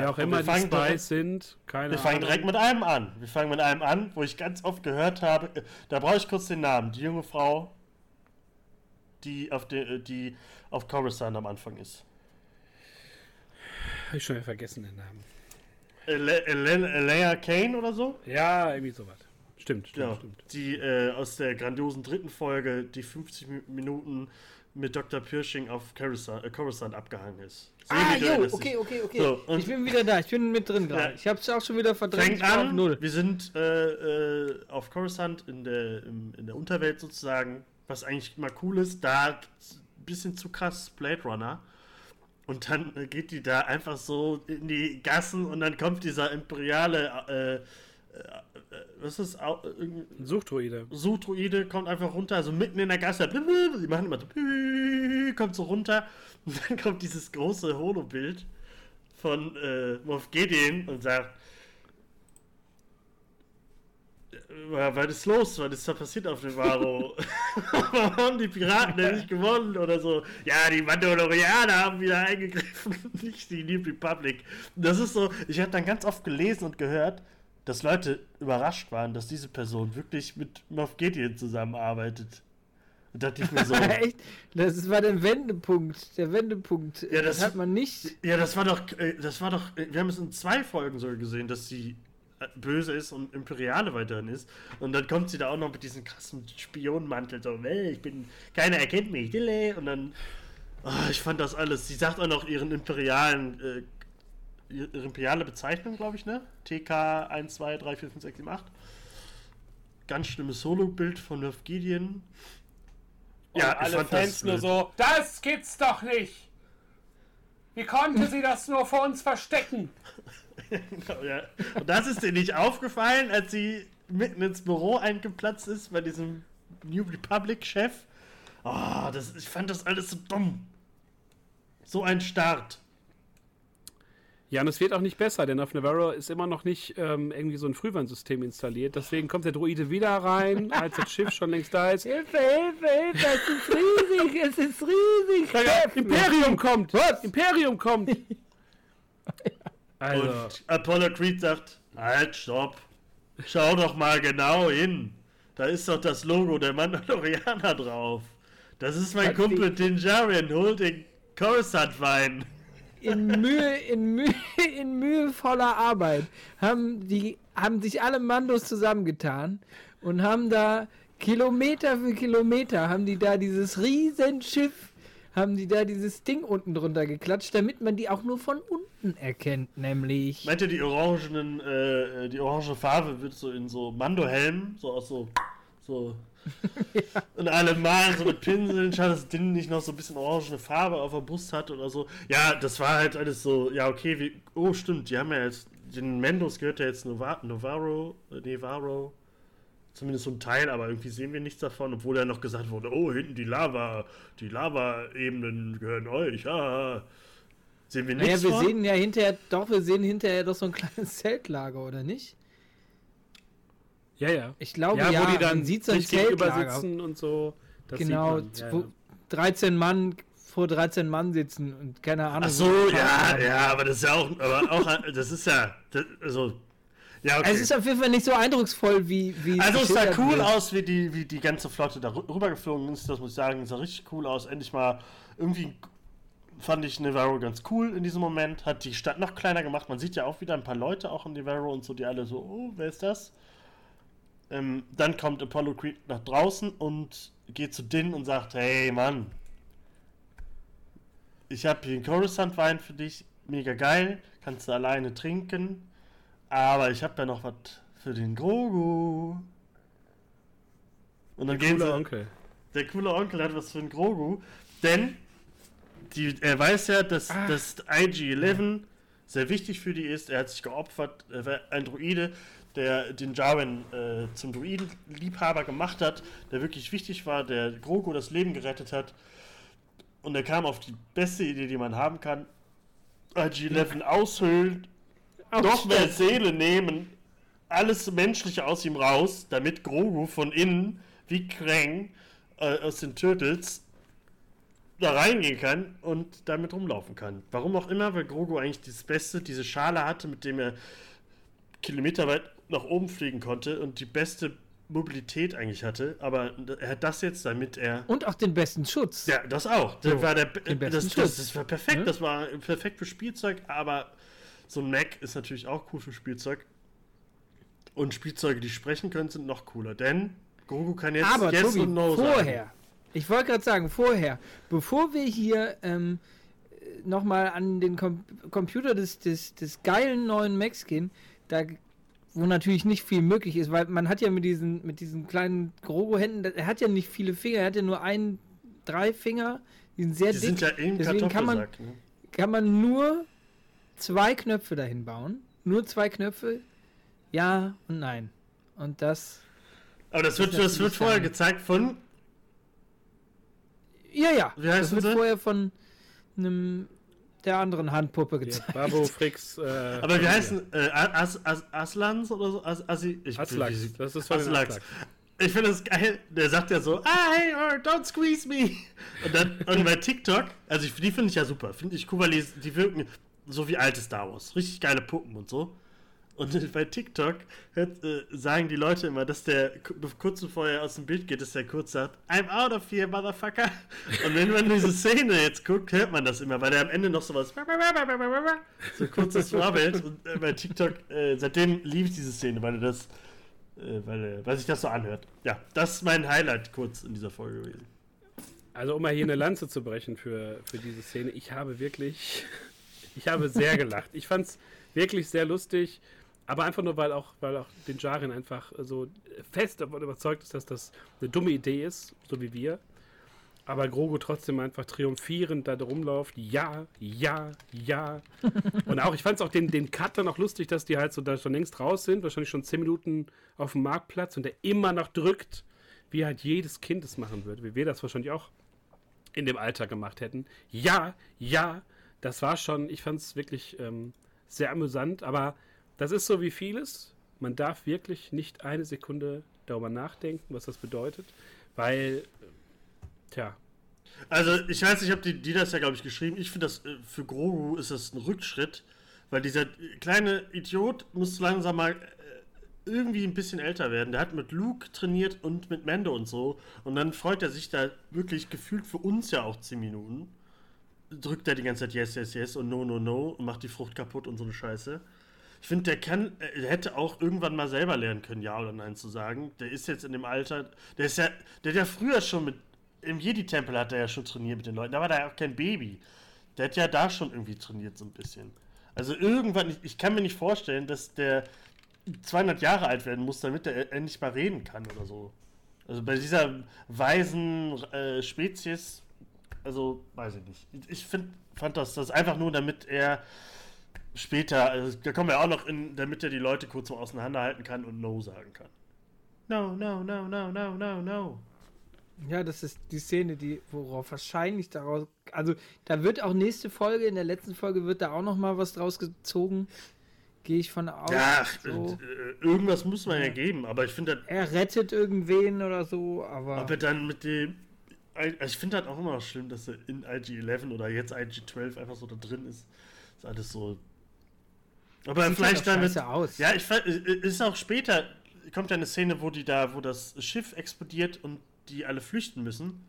Wer auch und immer wir die fangen Spies direkt, sind, keine wir fangen Ahnung. direkt mit einem an. Wir fangen mit einem an, wo ich ganz oft gehört habe, äh, da brauche ich kurz den Namen. Die junge Frau, die auf, de, die auf Coruscant am Anfang ist. Hab ich schon wieder vergessen den Namen. Ele- Ele- Elea Kane oder so? Ja, irgendwie sowas. Stimmt, stimmt, Ja, stimmt. die äh, aus der grandiosen dritten Folge, die 50 Mi- Minuten mit Dr. Pirsching auf Coruscant, äh, Coruscant abgehangen ist. Ah, Sebi, du jo, okay, okay, okay. So, ich bin wieder da, ich bin mit drin gerade. Ja. Ich hab's auch schon wieder verdrängt. Fängt an, Null. wir sind äh, äh, auf Coruscant in der, im, in der Unterwelt sozusagen, was eigentlich mal cool ist, da ein bisschen zu krass Blade Runner. Und dann äh, geht die da einfach so in die Gassen und dann kommt dieser imperiale, äh, äh, was ist, äh, Ein Suchtruide. Suchtruide kommt einfach runter, also mitten in der Gasse. Die machen immer so, kommt so runter. Und dann kommt dieses große Holo-Bild von äh, Moff Gideon und sagt: "Äh, Was ist los? Was ist da passiert auf dem Varo? Warum haben die Piraten denn nicht gewonnen? Oder so. Ja, die Mandalorianer haben wieder eingegriffen, nicht die New Republic. Das ist so, ich habe dann ganz oft gelesen und gehört, dass Leute überrascht waren, dass diese Person wirklich mit Moff Gideon zusammenarbeitet. Und dachte ich mir so, Echt? Das war der Wendepunkt. Der Wendepunkt. Ja, das, das- hat man nicht. ja, das war doch, äh, das war doch, äh, wir haben es in zwei Folgen so gesehen, dass sie äh, böse ist und Imperiale weiterhin ist. Und dann kommt sie da auch noch mit diesem krassen Spionenmantel, so, "Well, ich bin, keiner erkennt mich, dille. Und dann, ah, ich fand das alles, sie sagt auch noch ihren imperialen, äh, imperiale Bezeichnung, glaube ich, ne? TK 1, 2, 3, 4, 5, 6, 7, 8. Ganz schlimmes Solo-Bild von Moff Gideon. Und alle Fans nur so, das gibt's doch nicht. Wie konnte sie das nur vor uns verstecken? Genau, ja. Und das ist dir nicht aufgefallen, als sie mitten ins Büro eingeplatzt ist bei diesem New Republic-Chef? Ah, das, ich fand das alles so dumm. So ein Start. Ja, und es wird auch nicht besser, denn auf Navarro ist immer noch nicht ähm, irgendwie so ein Frühwarnsystem installiert. Deswegen kommt der Droide wieder rein, als das Schiff schon längst da ist. Hilfe, Hilfe, Hilfe, es ist riesig, es ist riesig. Chef. Imperium kommt! Was? Imperium kommt! Also, Und Apollo Creed sagt, halt, stopp. Schau doch mal genau hin. Da ist doch das Logo der Mandalorianer drauf. Das ist mein Kumpel Dinjarian. Hol den Coruscant-Wein. In Mühe, in Mühe, in mühevoller Arbeit haben die, haben sich alle Mandos zusammengetan und haben da Kilometer für Kilometer haben die da dieses Riesenschiff, haben die da dieses Ding unten drunter geklatscht, damit man die auch nur von unten erkennt, nämlich. Meint ihr, die orangenen, äh, die orange Farbe wird so in so Mando-Helmen, so aus so, so. Und alle malen so mit Pinseln, schade, dass Din nicht noch so ein bisschen orangene Farbe auf der Brust hat oder so. Ja, das war halt alles so, ja, okay, wie, oh, stimmt, die haben ja jetzt, den Mendos gehört ja jetzt Nova, Novaro, äh, Nevaro, Zumindest so ein Teil, aber irgendwie sehen wir nichts davon, obwohl ja noch gesagt wurde, oh, hinten die Lava, die Lava-Ebenen gehören euch, ah. Sehen wir nichts Naja, wir von? sehen ja hinterher, doch, wir sehen hinterher doch so ein kleines Zeltlager, oder nicht? Ja, ja. Ich glaube, ja, ja, wo die dann man sieht sich gegenüber sitzen und so. Das genau, sieht man. Ja, wo ja. 13 Mann vor 13 Mann sitzen und keine Ahnung. Ach so, ja, ja, aber das ist ja auch, aber auch, das ist ja, das, also, ja, okay. Es ist auf jeden Fall nicht so eindrucksvoll, wie. wie Also es sah cool wird. aus, wie die, wie die ganze Flotte da rü- rübergeflogen ist, das muss ich sagen. Es sah richtig cool aus. Endlich mal irgendwie fand ich Navarro ganz cool in diesem Moment. Hat die Stadt noch kleiner gemacht. Man sieht ja auch wieder ein paar Leute auch in Navarro und so, die alle so, oh, wer ist das? Ähm, dann kommt Apollo Creed nach draußen und geht zu Din und sagt, hey Mann, ich habe hier einen Coruscant-Wein für dich, mega geil, kannst du alleine trinken, aber ich habe ja noch was für den Grogu. Und dann gehen Cooler sie, Onkel. der coole Onkel hat was für den Grogu, denn die, er weiß ja, dass das IG-11 sehr wichtig für die ist. Er hat sich geopfert, er war ein Druide, der den Jarwin äh, zum Druidenliebhaber gemacht hat, der wirklich wichtig war, der Grogu das Leben gerettet hat. Und er kam auf die beste Idee, die man haben kann. IG-11 aushöhlen, noch mehr Seele nehmen, alles Menschliche aus ihm raus, damit Grogu von innen, wie Krang äh, aus den Turtles, da reingehen kann und damit rumlaufen kann. Warum auch immer, weil Grogu eigentlich das Beste, diese Schale hatte, mit dem er kilometerweit nach oben fliegen konnte und die beste Mobilität eigentlich hatte. Aber er hat das jetzt, damit er Und auch den besten Schutz. ja, das auch. Das So, war der, den das, besten das, Schutz. das war perfekt. Ne? Das war perfekt für Spielzeug, aber so ein Mac ist natürlich auch cool für Spielzeug. Und Spielzeuge, die sprechen können, sind noch cooler. Denn Grogu kann jetzt Aber Yes Tobi, und No vorher, sagen. ich wollte gerade sagen, vorher, bevor wir hier ähm, nochmal an den Com Computer des, des, des geilen neuen Macs gehen, da wo natürlich nicht viel möglich ist, weil man hat ja mit diesen, mit diesen kleinen Grogo-Händen, er hat ja nicht viele Finger, er hat ja nur ein, drei Finger, die sind sehr Die dick. sind ja im deswegen kann man. Ne? kann man nur zwei Knöpfe dahin bauen. Nur zwei Knöpfe. Ja und nein. Und das. Aber das, wird, das wird vorher dann- gezeigt von. Ja, ja. Wie heißen das wird sie? vorher von einem der anderen Handpuppe Ja, gezeigt. Babo, Frix. Äh, Aber wie ja. heißen äh, As, As, Aslans oder so? As, Asi, ich, Aslaks. wie- Das ist von Aslaks. Aslaks. Ich finde das geil. Der sagt ja so, ah, hey, oh, don't squeeze me. Und dann und bei TikTok, also ich, die finde ich ja super. Finde ich die, die wirken so wie alte Star Wars. Richtig geile Puppen und so. Und bei TikTok hört, äh, sagen die Leute immer, dass der ku- kurz bevor er aus dem Bild geht, dass der kurz sagt, I'm out of here, motherfucker. Und wenn man diese Szene jetzt guckt, hört man das immer, weil der am Ende noch sowas so kurzes Vorbild. Und äh, bei TikTok, äh, seitdem liebe ich diese Szene, weil er das, äh, weil, er- weil sich das so anhört. Ja, das ist mein Highlight kurz in dieser Folge gewesen. Also um mal hier eine Lanze zu brechen für, für diese Szene, ich habe wirklich, ich habe sehr gelacht. Ich fand es wirklich sehr lustig, aber einfach nur, weil auch, weil auch den Jarin einfach so fest davon überzeugt ist, dass das eine dumme Idee ist, so wie wir. Aber Grogu trotzdem einfach triumphierend da rumläuft. Ja, ja, ja. Und auch, ich fand es auch den, den Cut dann auch lustig, dass die halt so da schon längst raus sind, wahrscheinlich schon zehn Minuten auf dem Marktplatz und der immer noch drückt, wie halt jedes Kind es machen würde, wie wir das wahrscheinlich auch in dem Alter gemacht hätten. Ja, ja, das war schon, ich fand es wirklich ähm, sehr amüsant, aber das ist so wie vieles. Man darf wirklich nicht eine Sekunde darüber nachdenken, was das bedeutet, weil, äh, tja, Also, ich weiß nicht, ob die, die das ja, glaube ich, geschrieben. Ich finde, das äh, für Grogu ist das ein Rückschritt, weil dieser kleine Idiot muss langsam mal äh, irgendwie ein bisschen älter werden. Der hat mit Luke trainiert und mit Mando und so. Und dann freut er sich da wirklich gefühlt für uns ja auch 10 Minuten. Drückt er die ganze Zeit Yes, Yes, Yes und No, No, No und macht die Frucht kaputt und so eine Scheiße. Ich finde, der kann, äh, der hätte auch irgendwann mal selber lernen können, ja oder nein zu sagen. Der ist jetzt in dem Alter, der ist ja, der hat ja früher schon mit, im Jedi-Tempel hat er ja schon trainiert mit den Leuten. Da war der ja auch kein Baby. Der hat ja da schon irgendwie trainiert, so ein bisschen. Also irgendwann, ich, ich kann mir nicht vorstellen, dass der 200 Jahre alt werden muss, damit er endlich mal reden kann oder so. Also bei dieser weisen äh, Spezies, also weiß ich nicht. Ich, ich find, fand das, das einfach nur, damit er später, also da kommen wir auch noch in, damit er die Leute kurz mal auseinanderhalten kann und No sagen kann. No, no, no, no, no, no, no. Ja, das ist die Szene, die worauf wahrscheinlich daraus. Also, da wird auch nächste Folge, in der letzten Folge wird da auch noch mal was draus gezogen. Gehe ich von aus. Ja, so. äh, irgendwas muss man ja geben, aber ich finde, Er rettet irgendwen oder so, aber. ob er dann mit dem. Also ich finde halt auch immer noch schlimm, dass er in IG-11 oder jetzt IG-12 einfach so da drin ist. Ist alles so. Aber Sieht vielleicht damit. scheiße aus. Ja, ich ist auch später. Kommt ja eine Szene, wo die da, wo das Schiff explodiert und die alle flüchten müssen.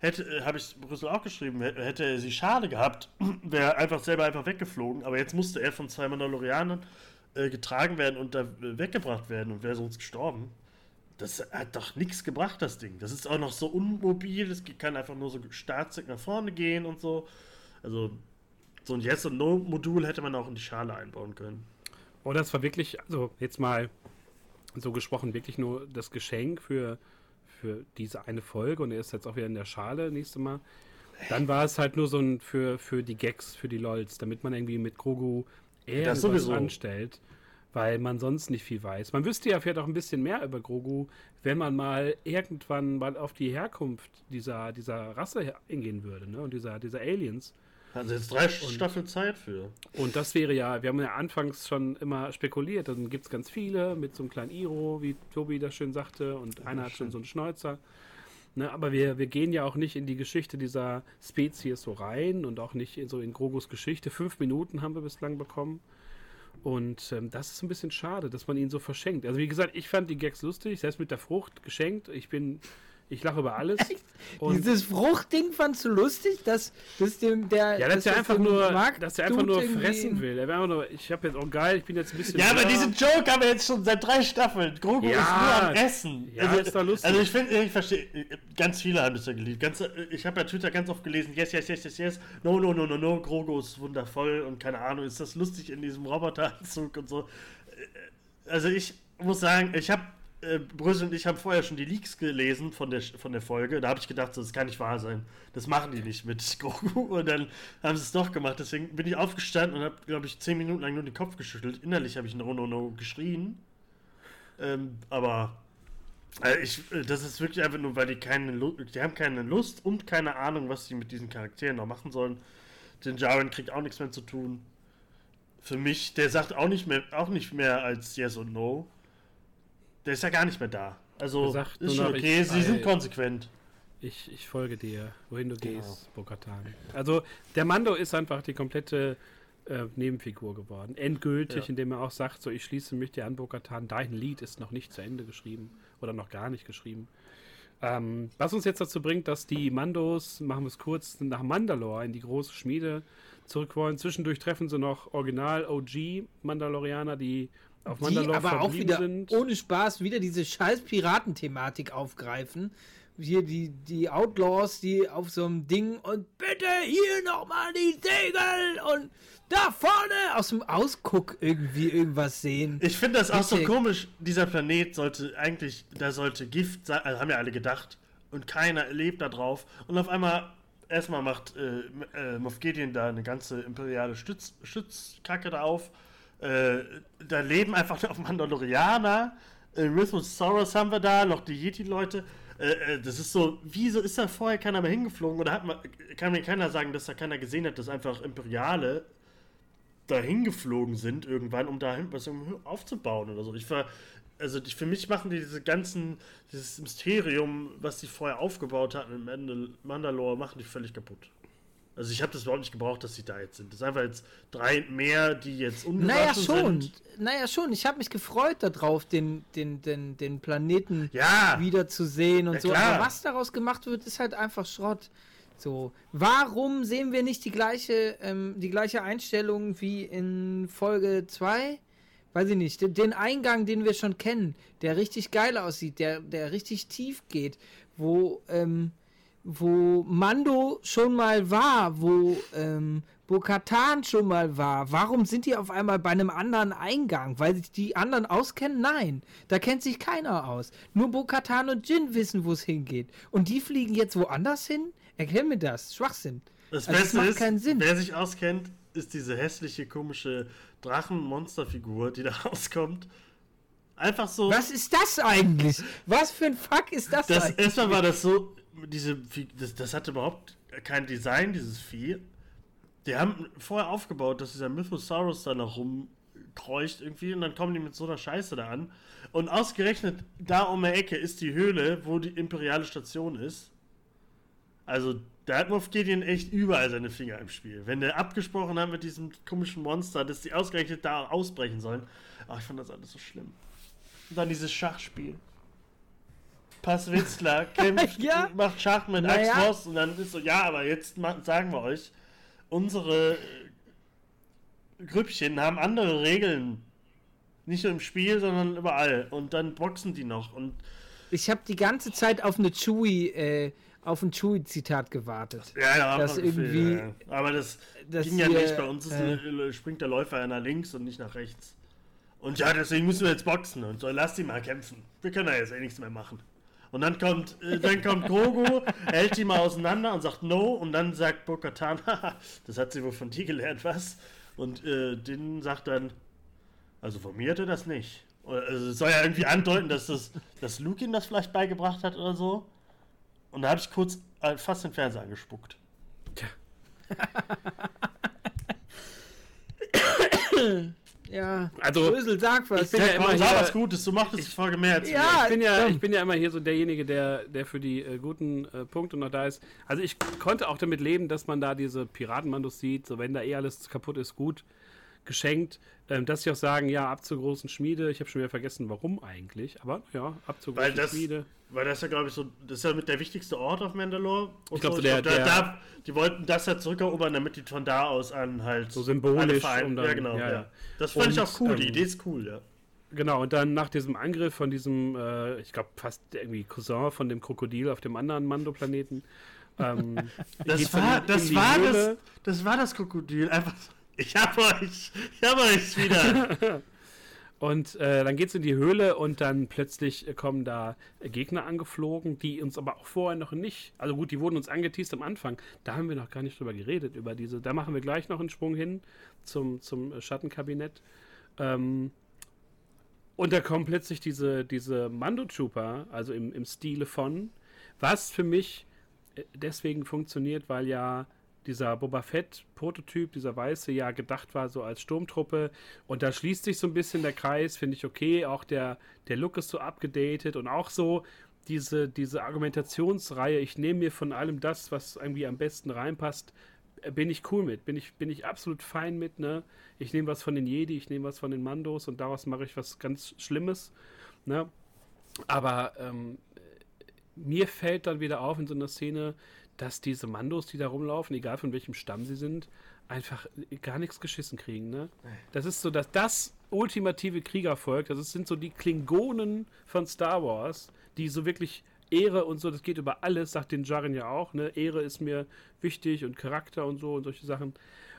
Hätte, äh, habe ich Brüssel auch geschrieben, hä- hätte er sie schade gehabt, wäre einfach selber einfach weggeflogen. Aber jetzt musste er von zwei Mandalorianern äh, getragen werden und da äh, weggebracht werden und wäre sonst gestorben. Das hat doch nichts gebracht, das Ding. Das ist auch noch so unmobil, es kann einfach nur so stark nach vorne gehen und so. Also, so ein Yes- und No-Modul hätte man auch in die Schale einbauen können. Oh, das war wirklich, also jetzt mal so gesprochen, wirklich nur das Geschenk für, für diese eine Folge und er ist jetzt auch wieder in der Schale nächste Mal. Dann war es halt nur so ein für, für die Gags, für die LOLs, damit man irgendwie mit Grogu eher was anstellt, weil man sonst nicht viel weiß. Man wüsste ja vielleicht auch ein bisschen mehr über Grogu, wenn man mal irgendwann mal auf die Herkunft dieser, dieser Rasse eingehen würde, ne? Und dieser, dieser Aliens. Also jetzt drei Staffeln Zeit für. Und das wäre ja, wir haben ja anfangs schon immer spekuliert, dann gibt es ganz viele mit so einem kleinen Iro, wie Tobi das schön sagte, und einer hat schon so einen Schnäuzer. Ne, aber wir, wir gehen ja auch nicht in die Geschichte dieser Spezies so rein und auch nicht in, so in Grogus Geschichte. Fünf Minuten haben wir bislang bekommen. Und ähm, das ist ein bisschen schade, dass man ihn so verschenkt. Also wie gesagt, ich fand die Gags lustig, selbst mit der Frucht geschenkt. Ich bin, ich lache über alles. Und Dieses Fruchtding fandst du lustig, dass das dem der. ja, dass er das einfach nur, Markt dass er einfach nur fressen will. Er wäre einfach nur, ich habe jetzt auch geil, ich bin jetzt ein bisschen. Ja, aber höher. diesen Joke haben wir jetzt schon seit drei Staffeln. Grogu Ja. ist nur am Essen. Ja, ist doch lustig. Also ich finde, ich verstehe, ganz viele haben das ja geliebt. Ganz, ich habe ja Twitter ganz oft gelesen, yes, yes, yes, yes, yes, no, no, no, no, no, Grogu ist wundervoll und keine Ahnung, ist das lustig in diesem Roboteranzug und so. Also ich muss sagen, ich habe, äh, Brüssel und ich haben vorher schon die Leaks gelesen von der, von der Folge. Da habe ich gedacht, so, das kann nicht wahr sein. Das machen die nicht mit Grogu. Und dann haben sie es doch gemacht. Deswegen bin ich aufgestanden und habe, glaube ich, zehn Minuten lang nur den Kopf geschüttelt. Innerlich habe ich No, No, No geschrien. Ähm, aber äh, ich, äh, das ist wirklich einfach nur, weil die keine Lust, die haben keine Lust und keine Ahnung, was sie mit diesen Charakteren noch machen sollen. Denn Jaren kriegt auch nichts mehr zu tun. Für mich, der sagt auch nicht mehr, auch nicht mehr als Yes und No. Der ist ja gar nicht mehr da. Also Der sagt ist schon okay, sie sind konsequent. Ich, ich folge dir, wohin du Genau. gehst, Bokatan. Also, der Mando ist einfach die komplette äh, Nebenfigur geworden. Endgültig, Ja. indem er auch sagt, so, ich schließe mich dir an, Bokatan, dein Lied ist noch nicht zu Ende geschrieben oder noch gar nicht geschrieben. Ähm, was uns jetzt dazu bringt, dass die Mandos, machen wir es kurz, nach Mandalore in die große Schmiede zurück wollen. Zwischendurch treffen sie noch Original OG Mandalorianer, die auf Die Mandalore aber auch wieder sind. ohne Spaß wieder diese scheiß Piratenthematik aufgreifen. Hier die, die Outlaws, die auf so einem Ding und bitte hier nochmal die Segel und da vorne aus dem Ausguck irgendwie irgendwas sehen. Ich finde das auch so komisch. Dieser Planet sollte eigentlich, da sollte Gift sein, also haben ja alle gedacht. Und keiner lebt da drauf. Und auf einmal, erstmal macht äh, äh, Moff Gideon da eine ganze imperiale Stütz, Schützkacke da auf. Äh, da leben einfach noch Mandalorianer. Äh, Rhythmus Soros haben wir da, noch die Yeti-Leute. Äh, äh, das ist so, wieso ist da vorher keiner mehr hingeflogen? Oder hat man, kann mir keiner sagen, dass da keiner gesehen hat, dass einfach Imperiale dahin geflogen sind irgendwann, um dahin was aufzubauen oder so. Ich war, also die, für mich machen die diese ganzen, dieses Mysterium, was die vorher aufgebaut hatten im Mandal Mandalore, machen die völlig kaputt. Also ich habe das überhaupt nicht gebraucht, dass sie da jetzt sind. Das sind einfach jetzt drei mehr, die jetzt Naja, ungewaschen schon. sind. Naja, schon. Ich habe mich gefreut darauf, den, den, den, den Planeten Ja, wiederzusehen und Ja, so. klar. Aber was daraus gemacht wird, ist halt einfach Schrott. So, warum sehen wir nicht die gleiche, ähm, die gleiche Einstellung wie in Folge 2? Weiß ich nicht. Den- Den Eingang, den wir schon kennen, der richtig geil aussieht, der, der richtig tief geht, wo, ähm, wo Mando schon mal war, wo ähm, Bo-Katan schon mal war. Warum sind die auf einmal bei einem anderen Eingang? Weil sich die anderen auskennen? Nein, da kennt sich keiner aus. Nur Bo-Katan und Jin wissen, wo es hingeht. Und die fliegen jetzt woanders hin? Erklär mir das. Schwachsinn. das Also, das Beste macht ist, keinen Sinn. wer sich auskennt, ist diese hässliche, komische Drachen-Monsterfigur, die da rauskommt. Einfach so. Was ist das eigentlich? Was für ein Fuck ist das, Das, eigentlich? erstmal war das so, diese, das, das hatte überhaupt kein Design, dieses Vieh. Die haben vorher aufgebaut, dass dieser Mythosaurus da noch rumkreucht irgendwie und dann kommen die mit so einer Scheiße da an. Und ausgerechnet da um die Ecke ist die Höhle, wo die imperiale Station ist. Also da hat Moff Gideon echt überall seine Finger im Spiel. Wenn der abgesprochen hat mit diesem komischen Monster, dass die ausgerechnet da ausbrechen sollen. Ach, ich fand das alles so schlimm. Und dann dieses Schachspiel. Passwitzler kämpft, Ja. macht Schach mit Naja. Ross und dann ist so, ja, aber jetzt sagen wir euch, unsere äh, Grüppchen haben andere Regeln. Nicht nur im Spiel, sondern überall. Und dann boxen die noch. Und Ich habe die ganze Zeit auf eine Chewie, äh, auf ein Chewie-Zitat gewartet. ja, ja, Das irgendwie- ja, ja. Aber das dass ging ja hier, nicht. Bei uns ist äh, springt der Läufer ja nach links und nicht nach rechts. Und ja, deswegen müssen wir jetzt boxen. Und so, lass die mal kämpfen. Wir können ja jetzt eh nichts mehr machen. Und dann kommt, äh, dann kommt Grogu, hält die mal auseinander und sagt No. Und dann sagt Bo-Katan, "Haha, das hat sie wohl von dir gelernt, was? Und äh, den sagt dann, also von mir hat er das nicht. Oder, Also es soll ja irgendwie andeuten, dass, das, dass Luke ihm das vielleicht beigebracht hat oder so. Und da habe ich kurz äh, fast den Fernseher angespuckt. Ja, Also, Brösel, sag was. ich bin ja immer hier- was Gutes, du machst die Folge mehr als Ja, ich bin ja, ich bin ja immer hier so derjenige, der, der für die äh, guten äh, Punkte noch da ist. Also ich konnte auch damit leben, dass man da diese Piratenmandos sieht, so wenn da eh alles kaputt ist, gut geschenkt. Ähm, dass sie auch sagen, ja, ab zur großen Schmiede. Ich habe schon wieder vergessen, warum eigentlich, aber ja, ab zur Weil großen das, Schmiede. weil das ja, glaube ich, so, das ist ja mit der wichtigste Ort auf Mandalore. Ich glaub, so der- da, der- da, die wollten das ja zurückerobern, damit die von da aus an halt So symbolisch, um dann- ja, genau. ja, Ja. Das fand ich Und, auch cool, die ähm, Idee ist cool, ja. Genau, und dann nach diesem Angriff von diesem, äh, ich glaube, fast irgendwie Cousin von dem Krokodil auf dem anderen Mando-Planeten. Ähm, Das war, das, die war das, das war das Krokodil. Einfach so, ich hab euch, ich hab euch wieder. Und äh, dann geht's in die Höhle und dann plötzlich kommen da Gegner angeflogen, die uns aber auch vorher noch nicht. Also gut, die wurden uns angeteased am Anfang. Da haben wir noch gar nicht drüber geredet, über diese. Da machen wir gleich noch einen Sprung hin zum, zum Schattenkabinett. Ähm, und da kommen plötzlich diese, diese Mando-Trooper, also im, im Stile von, was für mich äh, deswegen funktioniert, weil ja dieser Boba Fett-Prototyp, dieser Weiße, ja gedacht war so als Sturmtruppe. Und da schließt sich so ein bisschen der Kreis, finde ich okay. Auch der, der Look ist so abgedatet und auch so diese, diese Argumentationsreihe, ich nehme mir von allem das, was irgendwie am besten reinpasst, äh, bin ich cool mit, bin ich, bin ich absolut fein mit, ne? Ich nehme was von den Jedi, ich nehme was von den Mandos und daraus mache ich was ganz Schlimmes, ne? Aber ähm, mir fällt dann wieder auf in so einer Szene, dass diese Mandos, die da rumlaufen, egal von welchem Stamm sie sind, einfach gar nichts geschissen kriegen, ne? Das ist so, dass das ultimative Kriegervolk, das sind so die Klingonen von Star Wars, die so wirklich Ehre und so, das geht über alles, sagt den Jaren ja auch, ne? Ehre ist mir wichtig und Charakter und so und solche Sachen.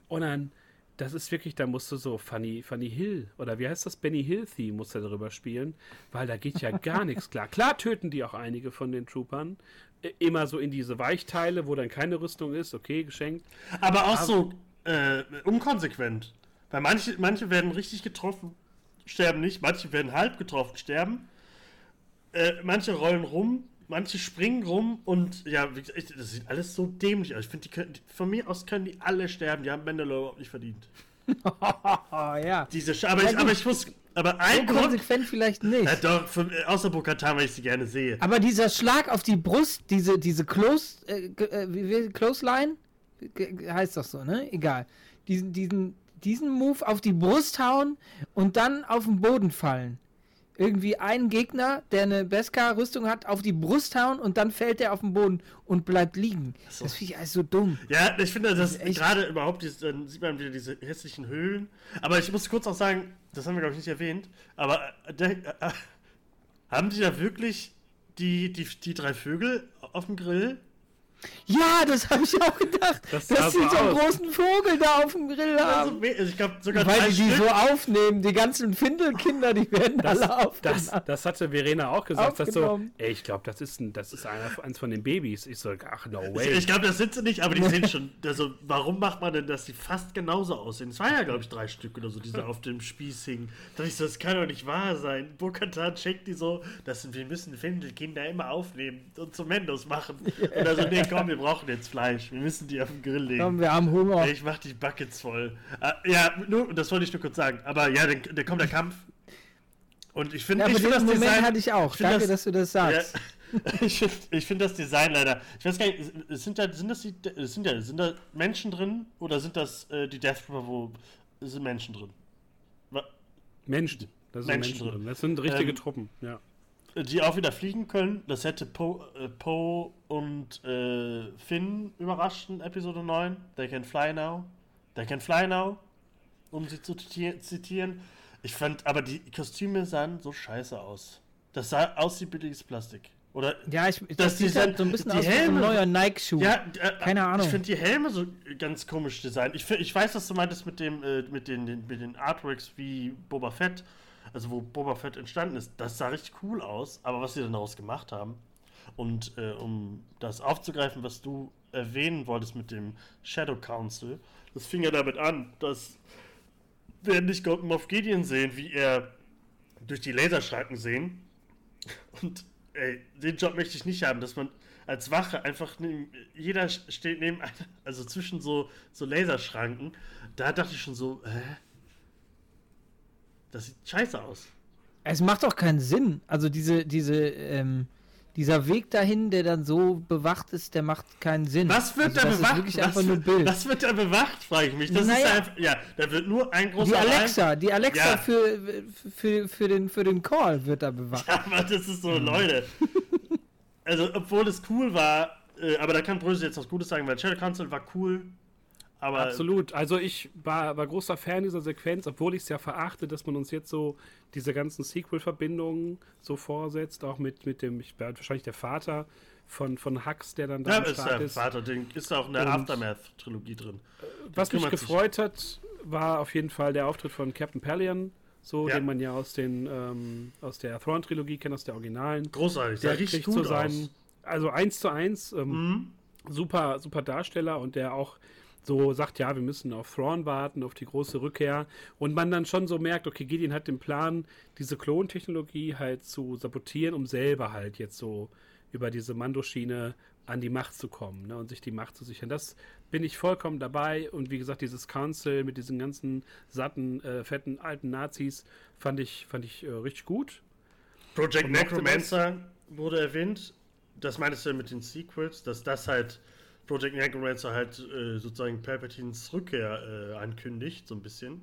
Und dann, das ist wirklich, da musst du so Funny, Funny Hill oder wie heißt das? Benny Hill Theme musst du darüber spielen, weil da geht ja gar nichts klar. Klar töten die auch einige von den Troopern. äh, Immer so in diese Weichteile, wo dann keine Rüstung ist, okay, geschenkt. Aber auch so äh, unkonsequent. Weil manche, manche werden richtig getroffen, sterben nicht. Manche werden halb getroffen, sterben. Äh, manche rollen rum, manche springen rum und ja, wie gesagt, das sieht alles so dämlich aus. Ich finde, die können, von mir aus können die alle sterben. Die haben Mandalore überhaupt nicht verdient. Oh, ja. Diese Sch aber, ich, aber ich muss. Aber So ein Grund. konsequent vielleicht nicht. Ja, doch, von, äh, außer Bokatan, weil ich sie gerne sehe. Aber dieser Schlag auf die Brust, diese, diese Close, äh, äh, Close Line, heißt doch so, ne? Egal. Diesen, diesen, diesen Move auf die Brust hauen und dann auf den Boden fallen. Irgendwie einen Gegner, der eine Beskar-Rüstung hat, auf die Brust hauen und dann fällt er auf den Boden und bleibt liegen. so. Das finde ich alles so dumm. Ja, ich finde, das echt- gerade überhaupt, dieses, dann sieht man wieder diese hässlichen Höhlen. Aber ich muss kurz auch sagen, das haben wir, glaube ich, nicht erwähnt, aber äh, äh, haben die da wirklich die, die, die drei Vögel auf dem Grill? Ja, das habe ich auch gedacht. Das dass sie so so einen großen Vogel da auf dem Grill haben. also ich glaube sogar Weil drei die die Stück. so aufnehmen. Die ganzen Findelkinder, die werden alle Das, aufgenommen. das hatte Verena auch gesagt. Dass so, ey, ich glaube, das ist, ein, das ist einer, eins von den Babys. Ich so, ach, no Ich, way. ich glaube, das sind sie nicht, aber die sehen schon. Also, warum macht man denn, dass die fast genauso aussehen? Es waren ja, glaube ich, drei Stück oder so, die da auf dem Spieß hingen. Da ich so, das kann doch nicht wahr sein. Burkatan checkt die so, dass wir müssen Findelkinder immer aufnehmen und zu Mendos machen. Und also, nee, komm, wir brauchen jetzt Fleisch. Wir müssen die auf den Grill legen. Komm, wir haben Hunger. Ich mach die Buckets voll. Ah, ja, nur, das wollte ich nur kurz sagen. Aber ja, dann, dann kommt der Kampf. Und ich finde, Ja, aber ich finde diesen das Moment Design. hatte ich auch. ich Danke, das- dass du das sagst. Ja, ich finde ich find das Design leider. Ich weiß gar nicht, sind da, sind das die, sind ja, sind da Menschen drin oder sind das äh, die Death Trooper, wo sind Menschen drin? Menschen. Das sind Menschen Menschen drin. drin. Das sind richtige Ähm, Truppen, ja. Die auch wieder fliegen können. Das hätte Poe äh, Poe und äh, Finn überrascht in Episode 9. They can fly now. They can fly now. Um sie zu ziti- zitieren. Ich fand, aber die Kostüme sahen so scheiße aus. Das sah aus wie billiges Plastik. Oder Ja, ich, das, Das sieht Design- halt so ein bisschen aus wie so ein neuer Nike-Schuh. Ja, äh, Keine Ahnung. Ich finde die Helme so ganz komisch designt. Ich, ich weiß, was du meintest mit dem, äh, mit den, den, mit den Artworks wie Boba Fett, also wo Boba Fett entstanden ist. Das sah richtig cool aus, aber was sie dann daraus gemacht haben. Und äh, um das aufzugreifen, was du erwähnen wolltest mit dem Shadow Council, das fing ja damit an, dass wir nicht Moff Gideon sehen, wie er durch die Laserschranken sehen. Und ey, den Job möchte ich nicht haben, dass man als Wache einfach neben, jeder steht neben also zwischen so, so Laserschranken. Da dachte ich schon so, hä? Das sieht scheiße aus. Es macht doch keinen Sinn. Also diese, diese, ähm, dieser Weg dahin, der dann so bewacht ist, der macht keinen Sinn. Was wird also da das bewacht? Ist wirklich was, einfach nur wird- Bild. was wird da bewacht, frage ich mich. Das ist Naja. einfach, ja, da wird nur ein großer die Alexa, die Alexa Ja. für, für, für, den, für den Call wird da bewacht. Aber das ist so, Leute. Also, obwohl es cool war, äh, aber da kann Bröse jetzt was Gutes sagen, weil Shadow Council war cool. Aber Absolut. Also ich war, war großer Fan dieser Sequenz, obwohl ich es ja verachte, dass man uns jetzt so diese ganzen Sequel-Verbindungen so vorsetzt, auch mit, mit dem, ich werde wahrscheinlich der Vater von, von Hux, der dann da Ja, ist der ist. Vater, den ist auch in der Aftermath-Trilogie drin. Was mich kümmert sich. gefreut hat, war auf jeden Fall der Auftritt von Captain Pallion, so Ja. den man ja aus den ähm, aus der Thrawn-Trilogie kennt, aus der Originalen. Großartig, Der richtig kriegt gut so aus. seinen, also eins zu eins, ähm, Mhm. super, super Darsteller und der auch so sagt, ja, wir müssen auf Thrawn warten, auf die große Rückkehr. Und man dann schon so merkt, okay, Gideon hat den Plan, diese Klontechnologie halt zu sabotieren, um selber halt jetzt so über diese Mandoschiene an die Macht zu kommen ne, und sich die Macht zu sichern. Das bin ich vollkommen dabei. Und wie gesagt, dieses Council mit diesen ganzen satten, äh, fetten, alten Nazis fand ich, fand ich äh, richtig gut. Project Necromancer wurde erwähnt. Das meintest du ja mit den Sequels, dass das halt Project Necromancer halt äh, sozusagen Palpatines Rückkehr äh, ankündigt, so ein bisschen.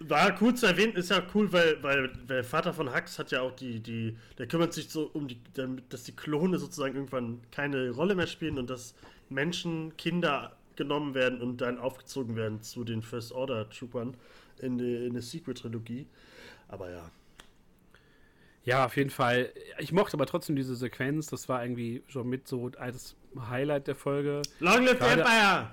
War cool zu erwähnen, ist ja cool, weil, weil der Vater von Hux hat ja auch die, die, der kümmert sich so um die, damit, dass die Klone sozusagen irgendwann keine Rolle mehr spielen und dass Menschen, Kinder genommen werden und dann aufgezogen werden zu den First Order Troopern in, der- in der Sequel-Trilogie. Aber ja. Ja, auf jeden Fall. Ich mochte aber trotzdem diese Sequenz. Das war irgendwie schon mit so als Highlight der Folge. Long live Gerade- Empire!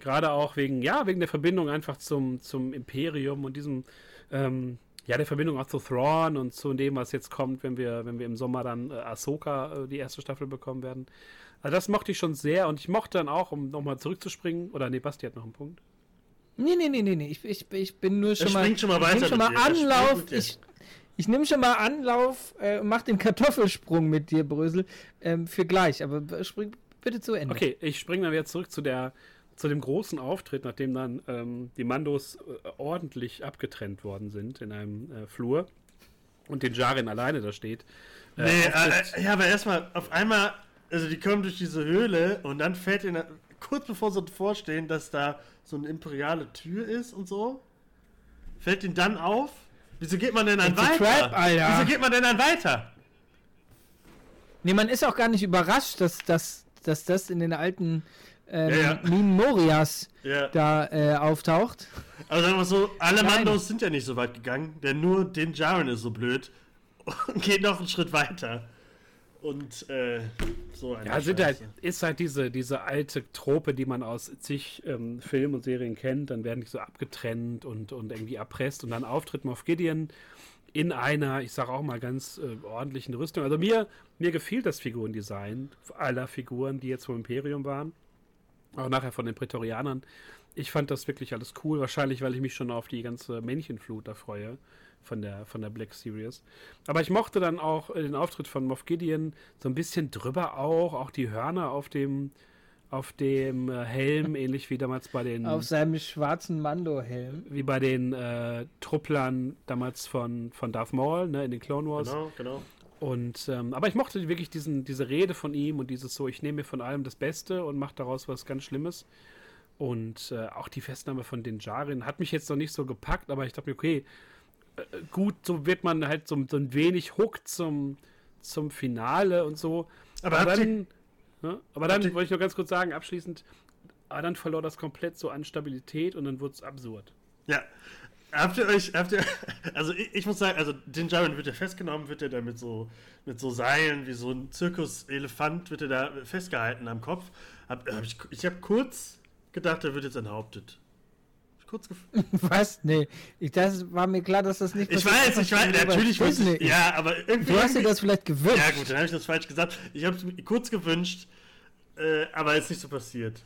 Gerade auch wegen, ja, wegen der Verbindung einfach zum, zum Imperium und diesem, ähm, ja, der Verbindung auch zu Thrawn und zu dem, was jetzt kommt, wenn wir, wenn wir im Sommer dann äh, Ahsoka äh, die erste Staffel bekommen werden. Also das mochte ich schon sehr und ich mochte dann auch, um nochmal zurückzuspringen, oder nee, Basti hat noch einen Punkt. Nee, nee, nee, nee, nee. Ich, ich, ich bin nur schon mal. springt schon mal ich weiter nehm schon mit mal er Anlauf. Ich, ich nehme schon mal Anlauf äh, und mach den Kartoffelsprung mit dir, Brösel, ähm, für gleich. Aber b- spring bitte zu Ende. Okay, ich springe dann wieder zurück zu der zu dem großen Auftritt, nachdem dann ähm, die Mandos äh, ordentlich abgetrennt worden sind in einem äh, Flur und den Jarin alleine da steht. Äh, Nee, auftritt. äh, ja, aber erstmal auf einmal, also die kommen durch diese Höhle und dann fällt ihnen, kurz bevor sie vorstehen, dass da so eine imperiale Tür ist und so, fällt ihnen dann auf, wieso geht man denn dann It's weiter? trap, Alter. Wieso geht man denn dann weiter? Nee, man ist auch gar nicht überrascht, dass, dass, dass das in den alten ähm, Ja, ja. Minen Morias Ja, da äh, auftaucht. also sagen wir so, alle Nein. Mandos sind ja nicht so weit gegangen, denn nur den Jaren ist so blöd und geht noch einen Schritt weiter. Und äh, so eine Ja, sind halt, ist halt diese, diese alte Trope, die man aus zig ähm, Filmen und Serien kennt. Dann werden die so abgetrennt und, und irgendwie erpresst und dann auftritt Moff Gideon in einer, ich sage auch mal, ganz äh, ordentlichen Rüstung. Also mir, mir gefiel das Figurendesign aller Figuren, die jetzt vom Imperium waren. Auch nachher von den Prätorianern. Ich fand das wirklich alles cool. Wahrscheinlich, weil ich mich schon auf die ganze Männchenflut da freue von der, von der Black Series. Aber ich mochte dann auch äh, den Auftritt von Moff Gideon so ein bisschen drüber auch, auch die Hörner auf dem, auf dem äh, Helm, ähnlich wie damals bei den, Auf seinem schwarzen Mando-Helm. wie bei den äh, Trupplern damals von, von Darth Maul, ne, in den Clone Wars. Genau, genau. Und, ähm, aber ich mochte wirklich diesen, diese Rede von ihm und dieses so, ich nehme mir von allem das Beste und mache daraus was ganz Schlimmes. Und äh, auch die Festnahme von den Jarin hat mich jetzt noch nicht so gepackt, aber ich dachte mir, okay, gut, so wird man halt so, so ein wenig hooked zum, zum Finale und so. Aber Aber, dann, ne, aber dann wollte ich noch ganz kurz sagen, abschließend, aber dann verlor das komplett so an Stabilität und dann wurde es absurd. Ja. Habt ihr euch, habt ihr, also ich, ich muss sagen, also den Jarin wird ja festgenommen, wird er da mit so, mit so Seilen, wie so ein Zirkuselefant, wird er da festgehalten am Kopf. Hab, hab ich ich habe kurz gedacht, er wird jetzt enthauptet. Kurz gef Was? Nee. Ich, das war mir klar, dass das nicht ich weiß, ich weiß, natürlich Disney ich, ja, aber irgendwie. Du hast dir das vielleicht gewünscht. Ja, gut, dann habe ich das falsch gesagt. Ich habe es mir kurz gewünscht, äh, aber ist nicht so passiert.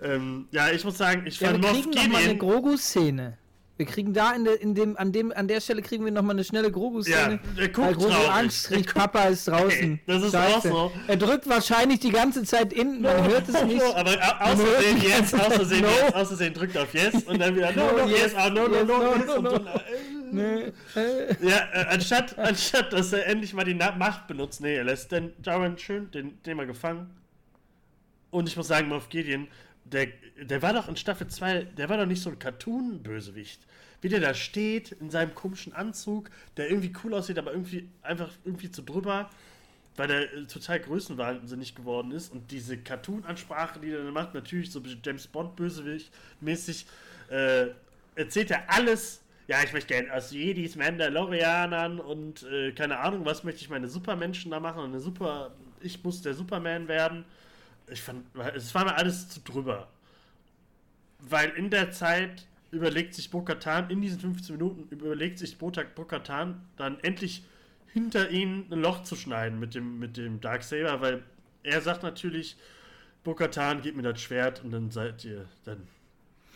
Ähm, ja, ich muss sagen, ich Ja, fand wir Moff mal eine Gideon. Grogu-Szene. Wir kriegen da in, der, in dem, an dem, an der Stelle kriegen wir noch mal eine schnelle Grogu-Szene. Ja, der guckt Grogu traurig. Guckt- Papa ist draußen. Das ist Scheiße. auch so. Er drückt wahrscheinlich die ganze Zeit in, man hört es nicht. Aber au- außersehen hört die jetzt, außersehen no. jetzt, außersehen drückt auf Yes und dann wieder No, No, yes, ah, no, no, no, no, äh, Nee, äh, Ja, äh, anstatt, anstatt, dass er endlich mal die Na Macht benutzt, nee, er lässt den Jaren schön, den, den mal gefangen. Und ich muss sagen, Moff Gideon, der, der war doch in Staffel 2, der war doch nicht so ein Cartoon-Bösewicht. Wie der da steht, in seinem komischen Anzug, der irgendwie cool aussieht, aber irgendwie einfach irgendwie zu drüber, weil der äh, total größenwahnsinnig geworden ist. Und diese Cartoon-Ansprache, die er dann macht, natürlich so James Bond-Bösewicht-mäßig, äh, erzählt er alles. Ja, ich möchte gerne aus Jedis, Mandalorianern und äh, keine Ahnung, was möchte ich meine Supermenschen da machen. Und eine Super, ich muss der Superman werden. Ich fand, es war mir alles zu drüber. Weil in der Zeit überlegt sich Bo-Katan, in diesen 15 Minuten überlegt sich Bo- Bo-Katan dann endlich hinter ihnen ein Loch zu schneiden mit dem, mit dem Darksaber, weil er sagt natürlich, Bo-Katan, gib mir das Schwert und dann seid ihr dann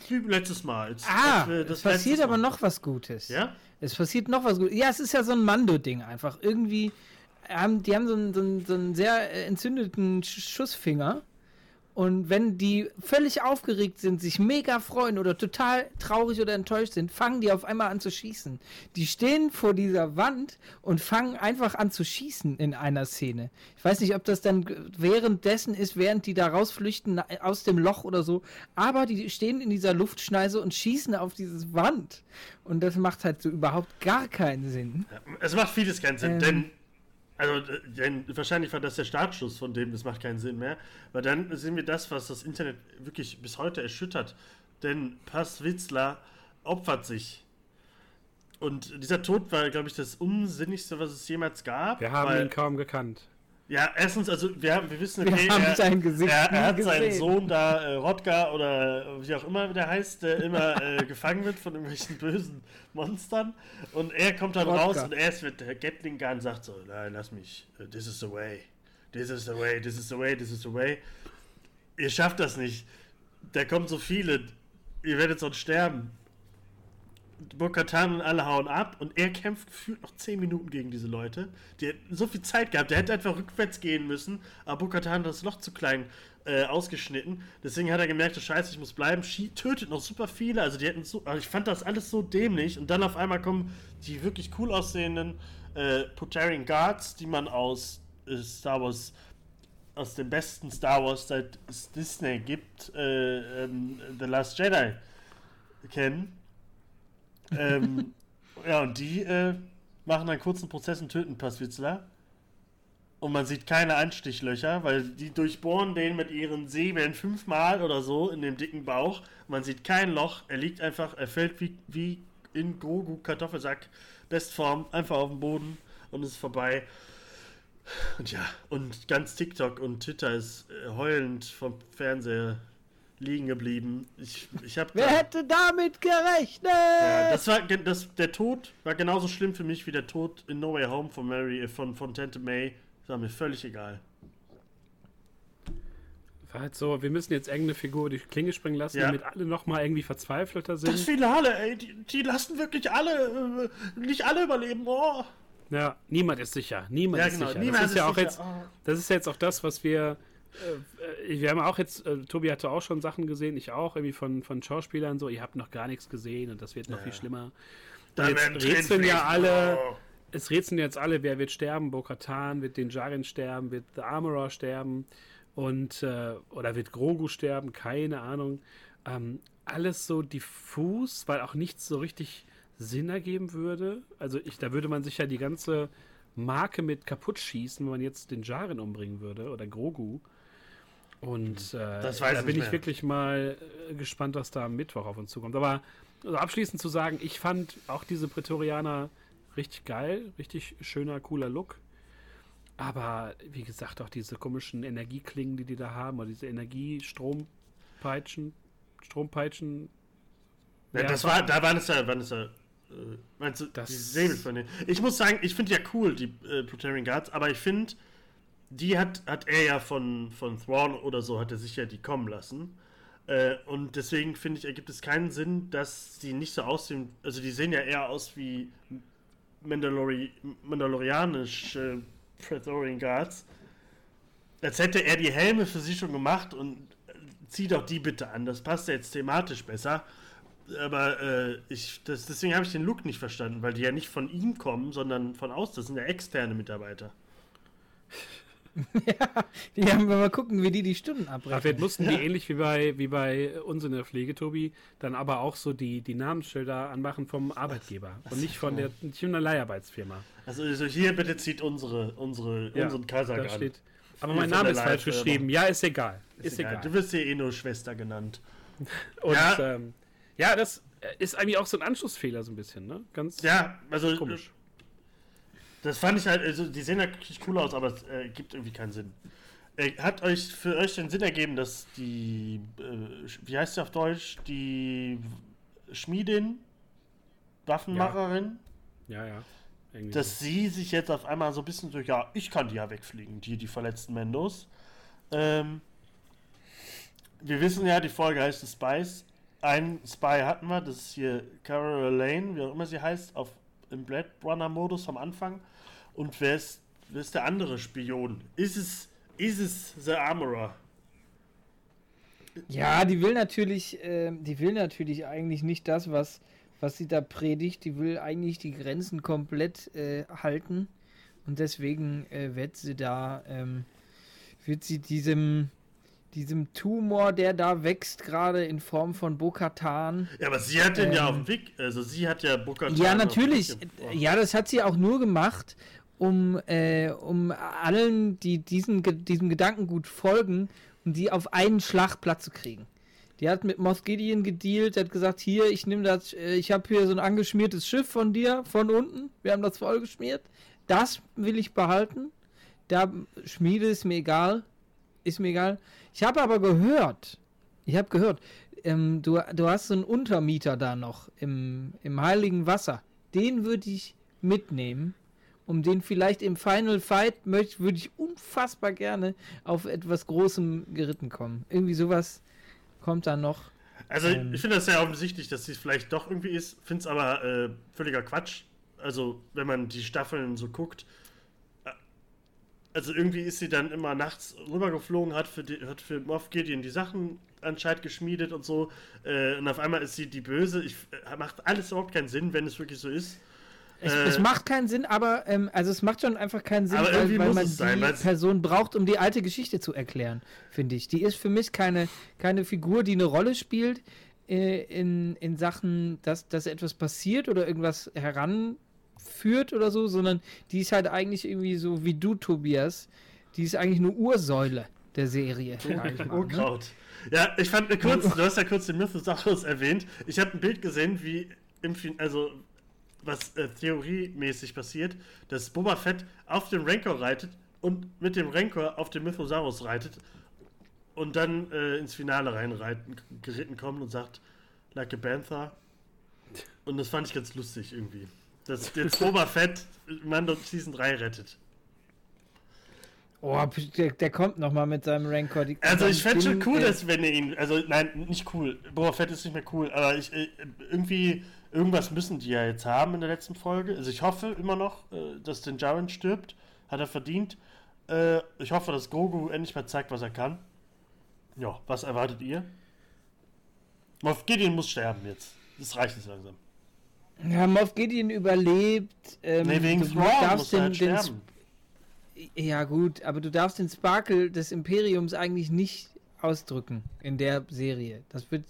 wie letztes Mal. Jetzt- ah, das, äh, es das passiert aber noch was Gutes. Ja? Es passiert noch was Gutes. Ja, es ist ja so ein Mando-Ding einfach. Irgendwie haben die haben so einen, so einen, so einen sehr äh, entzündeten Sch- Schussfinger. Und wenn die völlig aufgeregt sind, sich mega freuen oder total traurig oder enttäuscht sind, fangen die auf einmal an zu schießen. Die stehen vor dieser Wand und fangen einfach an zu schießen in einer Szene. Ich weiß nicht, ob das dann währenddessen ist, während die da rausflüchten aus dem Loch oder so. Aber die stehen in dieser Luftschneise und schießen auf dieses Wand. Und das macht halt so überhaupt gar keinen Sinn. Es macht vieles keinen Sinn, Ähm. denn, also, äh, denn wahrscheinlich war das der Startschuss von dem, das macht keinen Sinn mehr. Weil dann sehen wir das, was das Internet wirklich bis heute erschüttert. Denn Paz Witzler opfert sich. Und dieser Tod war, glaube ich, das Unsinnigste, was es jemals gab. Wir haben ihn kaum gekannt. Ja, erstens, also wir, haben, wir wissen, Wir okay, haben er, sein Gesicht er, er hat nie seinen gesehen. Sohn da, äh, Rodger oder wie auch immer der heißt, der immer äh, gefangen wird von irgendwelchen bösen Monstern. Und er kommt dann Rodger. raus und erst wird der Gatling Gun sagt so, nein, lass mich, äh, this is the way, this is the way, this is the way, this is the way. Ihr schafft das nicht. Da kommen so viele, ihr werdet sonst sterben. Bo-Katan und alle hauen ab und er kämpft gefühlt noch 10 Minuten gegen diese Leute. Die hätten so viel Zeit gehabt, der hätte einfach rückwärts gehen müssen, aber Bo-Katan hat das Loch zu klein äh, ausgeschnitten. Deswegen hat er gemerkt, oh, scheiße, ich muss bleiben. Schie tötet noch super viele, also die hätten so, also ich fand das alles so dämlich und dann auf einmal kommen die wirklich cool aussehenden äh, Potarian Guards, die man aus äh, Star Wars aus dem besten Star Wars seit Disney gibt, äh, ähm, The Last Jedi kennen. Ähm, ja, und die äh, machen einen kurzen Prozess und töten Passwitzler. Und man sieht keine Anstichlöcher, weil die durchbohren den mit ihren Säbeln fünfmal oder so in dem dicken Bauch. Man sieht kein Loch. Er liegt einfach, er fällt wie, wie in Grogu Kartoffelsack Bestform einfach auf den Boden und ist vorbei. Und ja, und ganz TikTok und Twitter ist äh, heulend vom Fernseher liegen geblieben. Ich, ich habe Wer hätte damit gerechnet? ja, das war das, der Tod war genauso schlimm für mich wie der Tod in No Way Home von Mary äh, von, von Tante May. Das war mir völlig egal. War halt so, wir müssen jetzt irgendeine Figur die Klinge springen lassen, Ja. damit alle nochmal irgendwie verzweifelter sind. Das Finale, ey, die, die lassen wirklich alle, äh, nicht alle überleben. Oh. Ja, niemand ist sicher. Niemand Ja, ist genau. sicher. Niemand das ist ist ja auch sicher. jetzt, Oh. das ist ja jetzt auch das, was wir, wir haben auch jetzt, äh, Tobi hatte auch schon Sachen gesehen, ich auch, irgendwie von, von Schauspielern so, ihr habt noch gar nichts gesehen und das wird noch Ja. viel schlimmer. Da jetzt werden Tränen rätseln ja alle- Oh. Es rätseln jetzt alle, wer wird sterben, Bo-Katan, wird den Jaren sterben, wird The Armorer sterben und, äh, oder wird Grogu sterben, keine Ahnung. Ähm, alles so diffus, weil auch nichts so richtig Sinn ergeben würde. Also ich, da würde man sich ja die ganze Marke mit kaputt schießen, wenn man jetzt den Jaren umbringen würde oder Grogu. Und äh, da bin ich mehr. wirklich mal äh, gespannt, was da am Mittwoch auf uns zukommt. Aber also abschließend zu sagen, ich fand auch diese Prätorianer richtig geil, richtig schöner, cooler Look. Aber wie gesagt, auch diese komischen Energieklingen, die die da haben, oder diese Energiestrompeitschen, Strompeitschen. Ja, das war, da waren es ja, waren es ja, äh, meinst du, Das- die Säbel von denen. Ich muss sagen, ich finde ja cool, die äh, Praetorian Guards, aber ich finde, die hat, hat er ja von, von Thrawn oder so, hat er sich ja die kommen lassen. Äh, und deswegen finde ich, ergibt es keinen Sinn, dass sie nicht so aussehen, also die sehen ja eher aus wie Mandalori mandalorianische Praetorian Guards. Als hätte er die Helme für sie schon gemacht und äh, zieh doch die bitte an. Das passt ja jetzt thematisch besser. Aber äh, ich, das, deswegen habe ich den Look nicht verstanden, weil die ja nicht von ihm kommen, sondern von aus. Das sind ja externe Mitarbeiter. Die haben wir mal gucken, wie die die Stunden Aber abbrechen. vielleicht mussten die ähnlich wie bei, wie bei uns in der Pflege, Tobi, dann aber auch so die, die Namensschilder anmachen vom Arbeitgeber und nicht von der, nicht von der Leiharbeitsfirma. Also, also hier bitte zieht unsere, unsere, unseren Kasach da an. steht. Aber mein Name ist falsch geschrieben. Ja, ist egal. Ist, Ist, egal. egal. Du wirst hier eh nur Schwester genannt. Und Ja. ja, ähm, ja das äh, ist eigentlich auch so ein Anschlussfehler, so ein bisschen, ne? Ganz Ja, also komisch. Das fand ich halt, also die sehen ja wirklich cool aus, aber es äh, gibt irgendwie keinen Sinn. Äh, hat euch für euch den Sinn ergeben, dass die, äh, wie heißt sie auf Deutsch, die Schmiedin, Waffenmacherin, Ja, ja. Irgendwie dass sie sich jetzt auf einmal so ein bisschen so, ja, ich kann die ja wegfliegen, die, die verletzten Mendos. Ähm, wir wissen ja, die Folge heißt The Spice. Ein Spy hatten wir, das ist hier Carol Lane, wie auch immer sie heißt, auf, im Blade Runner-Modus am Anfang. Und wer ist, wer ist der andere Spion? Ist es, ist es The Armorer? Ja, die will natürlich, ähm, die will natürlich eigentlich nicht das, was, was sie da predigt. Die will eigentlich die Grenzen komplett äh, halten. Und deswegen äh, wird sie da, ähm, wird sie diesem, diesem Tumor, der da wächst, gerade in Form von Bokatan. Ja, aber sie hat den ja Ähm, auf dem Weg, also sie hat ja Booker Ja, natürlich. Ja, das hat sie auch nur gemacht, um, äh, um allen, die diesen, diesem Gedankengut folgen, um die auf einen Schlag platt zu kriegen. Die hat mit Moff Gideon gedealt, hat gesagt, hier, ich nehme das, äh, ich habe hier so ein angeschmiertes Schiff von dir, von unten, wir haben das vollgeschmiert, das will ich behalten, da Schmiede ist mir egal, ist mir egal. Ich habe aber gehört, ich habe gehört, ähm, du, du hast so einen Untermieter da noch im, im Heiligen Wasser. Den würde ich mitnehmen. Um den vielleicht im Final Fight möchte, würde ich unfassbar gerne auf etwas Großem geritten kommen. Irgendwie sowas kommt da noch. Also Ähm. ich finde das sehr offensichtlich, dass sie es vielleicht doch irgendwie ist, finde es aber äh, völliger Quatsch. Also wenn man die Staffeln so guckt, also irgendwie ist sie dann immer nachts rübergeflogen, hat für, die, hat für Moff Gideon die Sachen anscheinend geschmiedet und so äh, und auf einmal ist sie die Böse. Ich, äh, macht alles überhaupt keinen Sinn, wenn es wirklich so ist. Es, Äh, es macht keinen Sinn, aber ähm, also es macht schon einfach keinen Sinn, weil, weil man sein, die Person braucht, um die alte Geschichte zu erklären, finde ich. Die ist für mich keine, keine Figur, die eine Rolle spielt äh, in, in Sachen, dass, dass etwas passiert oder irgendwas heranführt oder so, sondern die ist halt eigentlich irgendwie so wie du, Tobias. Die ist eigentlich eine Ursäule der Serie. ich mal, ne? Unkraut. Ja, ich fand äh, kurz, du hast ja kurz den Mythosauros erwähnt. Ich habe ein Bild gesehen, wie im fin also was äh, theoriemäßig passiert, dass Boba Fett auf dem Rancor reitet und mit dem Rancor auf den Mythosaurus reitet und dann äh, ins Finale reinreiten, geritten kommt und sagt, like a Panther. Und das fand ich ganz lustig irgendwie. Dass jetzt Boba Fett Mando Season 3 rettet. Oh, der, der kommt nochmal mit seinem Rancor. Die, Also ich fände schon cool, dass wenn er ihn, also nein, nicht cool. Boba Fett ist nicht mehr cool, aber ich äh, irgendwie irgendwas müssen die ja jetzt haben in der letzten Folge. Also ich hoffe immer noch, äh, dass den Jaren stirbt, hat er verdient. Äh, ich hoffe, dass Grogu endlich mal zeigt, was er kann. Ja, was erwartet ihr? Moff Gideon muss sterben jetzt. Das reicht jetzt langsam. Ja, Moff Gideon überlebt. Ähm, Nee, wegen du Thrawn darfst er halt den, den. Ja, gut, aber du darfst den Sparkle des Imperiums eigentlich nicht ausdrücken in der Serie. Das wird.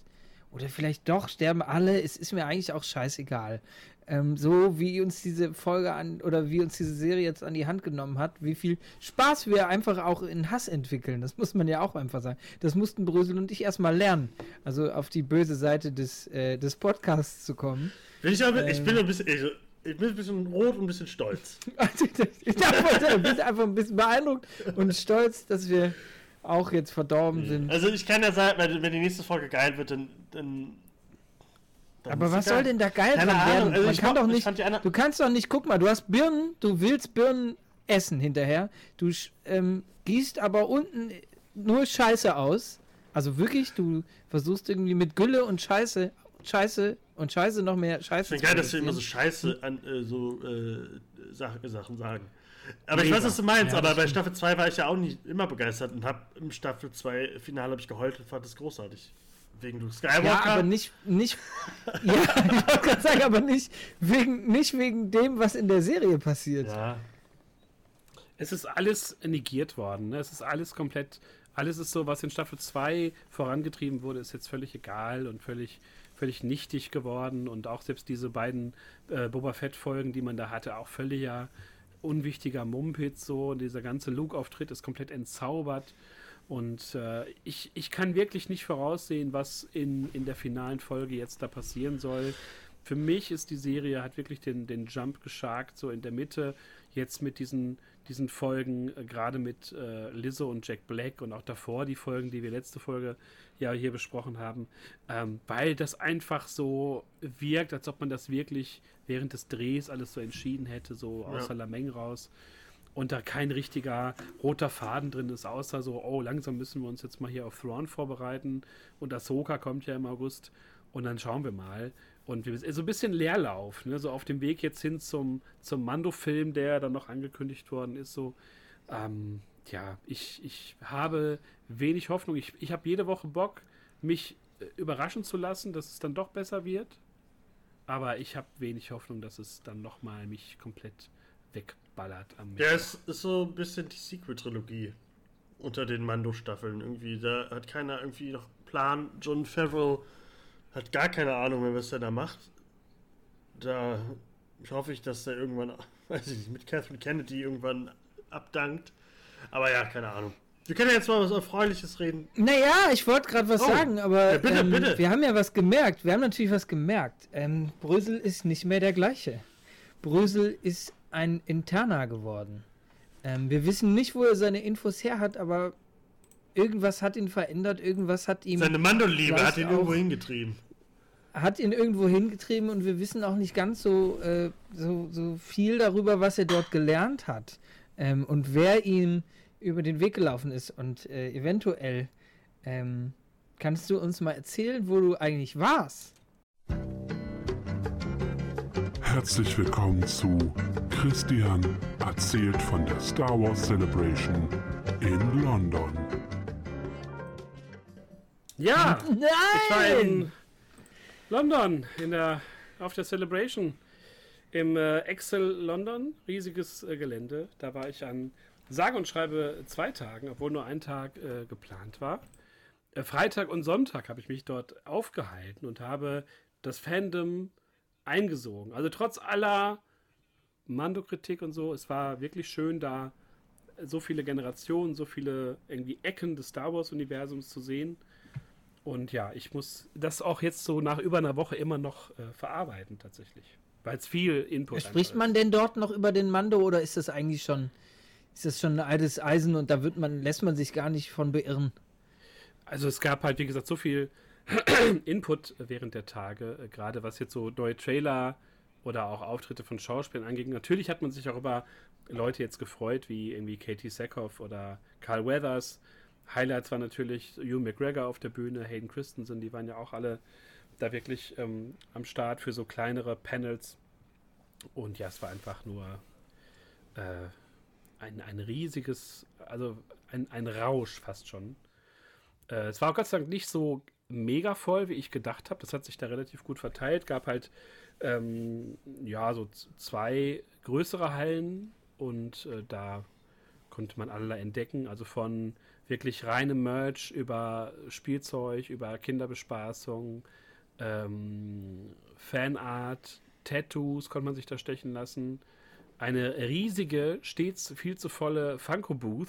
Oder vielleicht doch, sterben alle, es ist mir eigentlich auch scheißegal. Ähm, so wie uns diese Folge an, oder wie uns diese Serie jetzt an die Hand genommen hat, wie viel Spaß wir einfach auch in Hass entwickeln. Das muss man ja auch einfach sagen. Das mussten Brösel und ich erstmal lernen. Also auf die böse Seite des, äh, des Podcasts zu kommen. Bin ich, aber, ich Ähm. bin ein bisschen, ich, ich bin ein bisschen rot und ein bisschen stolz. Also, ich bin einfach ein bisschen beeindruckt und stolz, dass wir auch jetzt verdorben sind. Also ich kann ja sagen, wenn, die nächste Folge geil wird, dann. dann, dann Aber was soll denn da geil Keine dran werden? also Man ich kann doch ich nicht, du kannst doch nicht, guck mal, du hast Birnen, du willst Birnen essen hinterher, du ähm, gießt aber unten nur Scheiße aus. Also wirklich, du versuchst irgendwie mit Gülle und Scheiße, Scheiße und Scheiße noch mehr Ich Scheiße finde geil, dass wir immer so scheiße an äh, so äh, Sach Sachen sagen. Aber ich Mega. weiß, was du meinst, Ja, aber bei. Staffel 2 war ich ja auch nicht immer begeistert und hab im Staffel 2 Finale habe ich geheult und fand das großartig. Wegen Luke Skywalker. Ja, aber nicht, nicht, ja, ich wollte gerade sagen, aber nicht wegen, nicht wegen dem, was in der Serie passiert. Ja. Es ist alles negiert worden. Ne? Es ist alles komplett, alles ist so, was in Staffel 2 vorangetrieben wurde, ist jetzt völlig egal und völlig, völlig nichtig geworden. Und auch selbst diese beiden äh, Boba Fett-Folgen, die man da hatte, auch völliger unwichtiger Mumpitz so. Und dieser ganze Luke-Auftritt ist komplett entzaubert. Und äh, ich, ich kann wirklich nicht voraussehen, was in, in der finalen Folge jetzt da passieren soll. Für mich ist die Serie, hat wirklich den, den Jump geschagt, so in der Mitte, jetzt mit diesen, diesen Folgen, äh, gerade mit äh, Lizzo und Jack Black und auch davor die Folgen, die wir letzte Folge ja hier besprochen haben, ähm, weil das einfach so wirkt, als ob man das wirklich während des Drehs alles so entschieden hätte, so Ja. außer Lameng raus und da kein richtiger roter Faden drin ist, außer so, oh, langsam müssen wir uns jetzt mal hier auf Thrawn vorbereiten und Ahsoka kommt ja im August und dann schauen wir mal. Und wir, so ein bisschen Leerlauf, ne? so auf dem Weg jetzt hin zum, zum Mando-Film, der dann noch angekündigt worden ist, so, ähm, ja, ich, ich habe wenig Hoffnung. Ich, ich habe jede Woche Bock, mich äh, überraschen zu lassen, dass es dann doch besser wird. Aber ich habe wenig Hoffnung, dass es dann nochmal mich komplett wegballert am Ja, es ist so ein bisschen die Sequel-Trilogie unter den Mando-Staffeln. Irgendwie, da hat keiner irgendwie noch Plan. John Favreau hat gar keine Ahnung mehr, was er da macht. Da hoffe ich, dass der irgendwann, weiß ich nicht, mit Catherine Kennedy irgendwann abdankt. Aber ja, keine Ahnung. Wir können ja jetzt mal was Erfreuliches reden. Naja, ich wollte gerade was Oh. sagen, aber Ja, bitte, ähm, bitte. wir haben ja was gemerkt. Wir haben natürlich was gemerkt. Ähm, Brösel ist nicht mehr der gleiche. Brösel ist ein Interner geworden. Ähm, wir wissen nicht, wo er seine Infos her hat, aber irgendwas hat ihn verändert, irgendwas hat ihm Seine Mando-Liebe hat ihn auch- irgendwo hingetrieben. hat ihn irgendwo hingetrieben und wir wissen auch nicht ganz so, äh, so, so viel darüber, was er dort gelernt hat ähm, und wer ihm über den Weg gelaufen ist. Und äh, eventuell ähm, kannst du uns mal erzählen, wo du eigentlich warst. Herzlich willkommen zu Christian erzählt von der Star Wars Celebration in London. Ja, ich war Nein! in London in der, auf der Celebration im äh, Excel London, riesiges äh, Gelände. Da war ich an sage und schreibe zwei Tagen, obwohl nur ein Tag äh, geplant war. Äh, Freitag und Sonntag habe ich mich dort aufgehalten und habe das Fandom eingesogen. Also trotz aller Mando-Kritik und so, es war wirklich schön, da so viele Generationen, so viele irgendwie Ecken des Star Wars-Universums zu sehen. Und ja, ich muss das auch jetzt so nach über einer Woche immer noch äh, verarbeiten, tatsächlich. Weil es viel Input Spricht man ist. denn dort noch über den Mando oder ist das eigentlich schon ist das schon ein altes Eisen und da wird man, lässt man sich gar nicht von beirren. Also es gab halt, wie gesagt, so viel Input während der Tage, äh, gerade was jetzt so neue Trailer oder auch Auftritte von Schauspielern angeht. Natürlich hat man sich auch über Leute jetzt gefreut, wie irgendwie Katie Sackhoff oder Carl Weathers. Highlights war natürlich Hugh McGregor auf der Bühne, Hayden Christensen, die waren ja auch alle da wirklich ähm, am Start für so kleinere Panels. Und ja, es war einfach nur äh, ein, ein riesiges, also ein, ein Rausch fast schon. Äh, es war auch Gott sei Dank nicht so mega voll, wie ich gedacht habe. Das hat sich da relativ gut verteilt. Gab halt ähm, ja so zwei größere Hallen und äh, da konnte man allerlei entdecken. Also von wirklich reinem Merch über Spielzeug, über Kinderbespaßung, ähm, Fanart, Tattoos konnte man sich da stechen lassen. Eine riesige, stets viel zu volle Funko-Booth.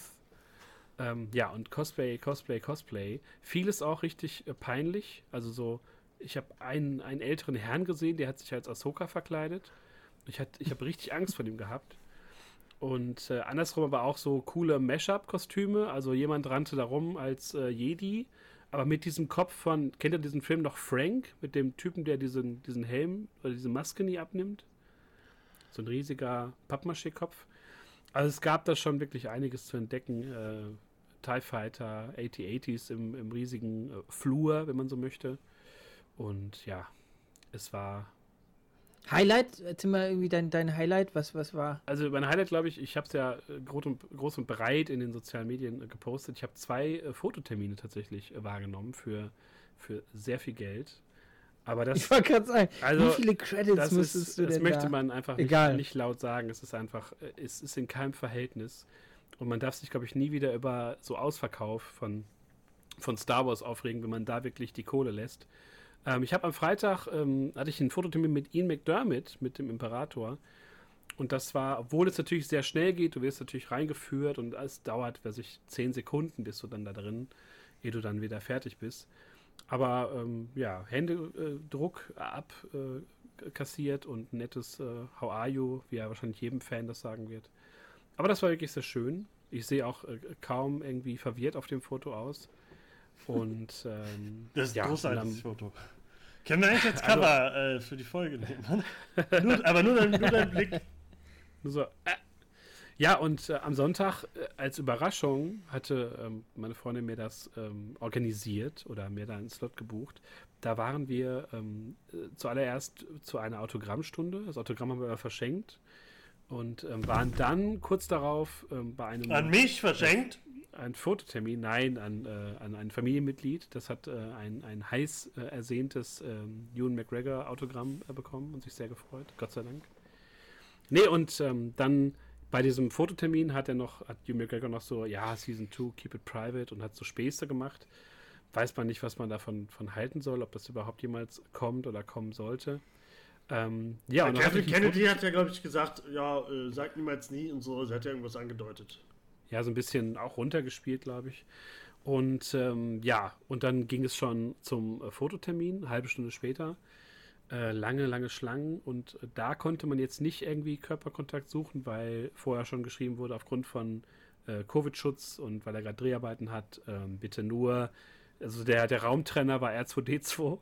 Ähm, ja, und Cosplay, Cosplay, Cosplay. Vieles auch richtig äh, peinlich. Also so, ich habe einen, einen älteren Herrn gesehen, der hat sich als Ahsoka verkleidet. Ich, ich habe richtig Angst vor ihm gehabt. Und äh, andersrum aber auch so coole Mashup-Kostüme. Also jemand rannte da rum als äh, Jedi, aber mit diesem Kopf von, kennt ihr diesen Film noch Frank? Mit dem Typen, der diesen, diesen Helm oder diese Maske nie abnimmt? So ein riesiger Pappmaché-Kopf. Also es gab da schon wirklich einiges zu entdecken. Äh, TIE Fighter, AT-80s im, im riesigen äh, Flur, wenn man so möchte. Und ja, es war Highlight? Erzähl mal irgendwie dein, dein Highlight, was, was war? Also mein Highlight, glaube ich, ich habe es ja äh, groß und, groß und breit in den sozialen Medien äh, gepostet. Ich habe zwei äh, Fototermine tatsächlich äh, wahrgenommen für, für sehr viel Geld. Aber das, ich wollte gerade sagen, also, wie viele Credits müsstest ist, du denn Das möchte da? man einfach nicht, nicht, laut sagen. Es ist einfach, äh, es ist in keinem Verhältnis. Und man darf sich, glaube ich, nie wieder über so Ausverkauf von, von Star Wars aufregen, wenn man da wirklich die Kohle lässt. Ähm, ich habe am Freitag, ähm, hatte ich einen Fototermin mit Ian McDermott, mit dem Imperator. Und das war, obwohl es natürlich sehr schnell geht, du wirst natürlich reingeführt und es dauert, weiß ich, zehn Sekunden bist du dann da drin, ehe du dann wieder fertig bist. Aber ähm, ja, Händedruck äh, abkassiert äh, und nettes äh, How are you, wie ja wahrscheinlich jedem Fan das sagen wird. Aber das war wirklich sehr schön. Ich sehe auch äh, kaum irgendwie verwirrt auf dem Foto aus. Und ähm, das ist ein ja, großartiges Foto. Können wir eigentlich als Cover also, äh, für die Folge nehmen? nur, aber nur, nur dein Blick. So, äh. Ja, und äh, am Sonntag äh, als Überraschung hatte ähm, meine Freundin mir das ähm, organisiert oder mir da einen Slot gebucht. Da waren wir ähm, äh, zuallererst zu einer Autogrammstunde. Das Autogramm haben wir verschenkt und ähm, waren dann kurz darauf ähm, bei einem. An mich verschenkt? Ein Fototermin, nein, an, äh, an ein Familienmitglied. Das hat äh, ein, ein heiß äh, ersehntes ähm, Ewan McGregor Autogramm äh, bekommen und sich sehr gefreut, Gott sei Dank. Nee, und ähm, dann bei diesem Fototermin hat er noch, hat Ewan McGregor noch so, ja, Season 2, keep it private und hat so Späße gemacht. Weiß man nicht, was man davon von halten soll, ob das überhaupt jemals kommt oder kommen sollte. Ähm, ja, ja Kevin Kennedy hat ja, glaube ich, gesagt, ja, äh, sagt niemals nie und so, sie hat ja irgendwas angedeutet ja, so ein bisschen auch runtergespielt, glaube ich. Und ähm, ja, und dann ging es schon zum äh, Fototermin, halbe Stunde später. Äh, lange, lange Schlangen und äh, da konnte man jetzt nicht irgendwie Körperkontakt suchen, weil vorher schon geschrieben wurde, aufgrund von äh, Covid-Schutz und weil er gerade Dreharbeiten hat, ähm, bitte nur, also der, der Raumtrenner war R2D2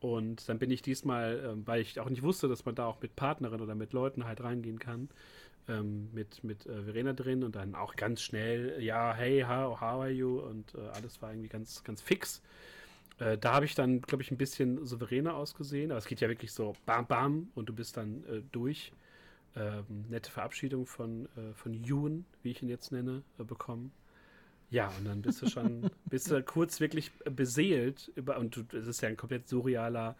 und dann bin ich diesmal, ähm, weil ich auch nicht wusste, dass man da auch mit Partnerin oder mit Leuten halt reingehen kann, ähm, mit, mit äh, Verena drin und dann auch ganz schnell, ja, hey, how, how are you? Und äh, alles war irgendwie ganz, ganz fix. Äh, da habe ich dann, glaube ich, ein bisschen souveräner ausgesehen, aber es geht ja wirklich so bam, bam und du bist dann äh, durch. Ähm, nette Verabschiedung von, äh, von Ewan, wie ich ihn jetzt nenne, äh, bekommen. Ja, und dann bist du schon, bist du kurz wirklich beseelt über, und es ist ja ein komplett surrealer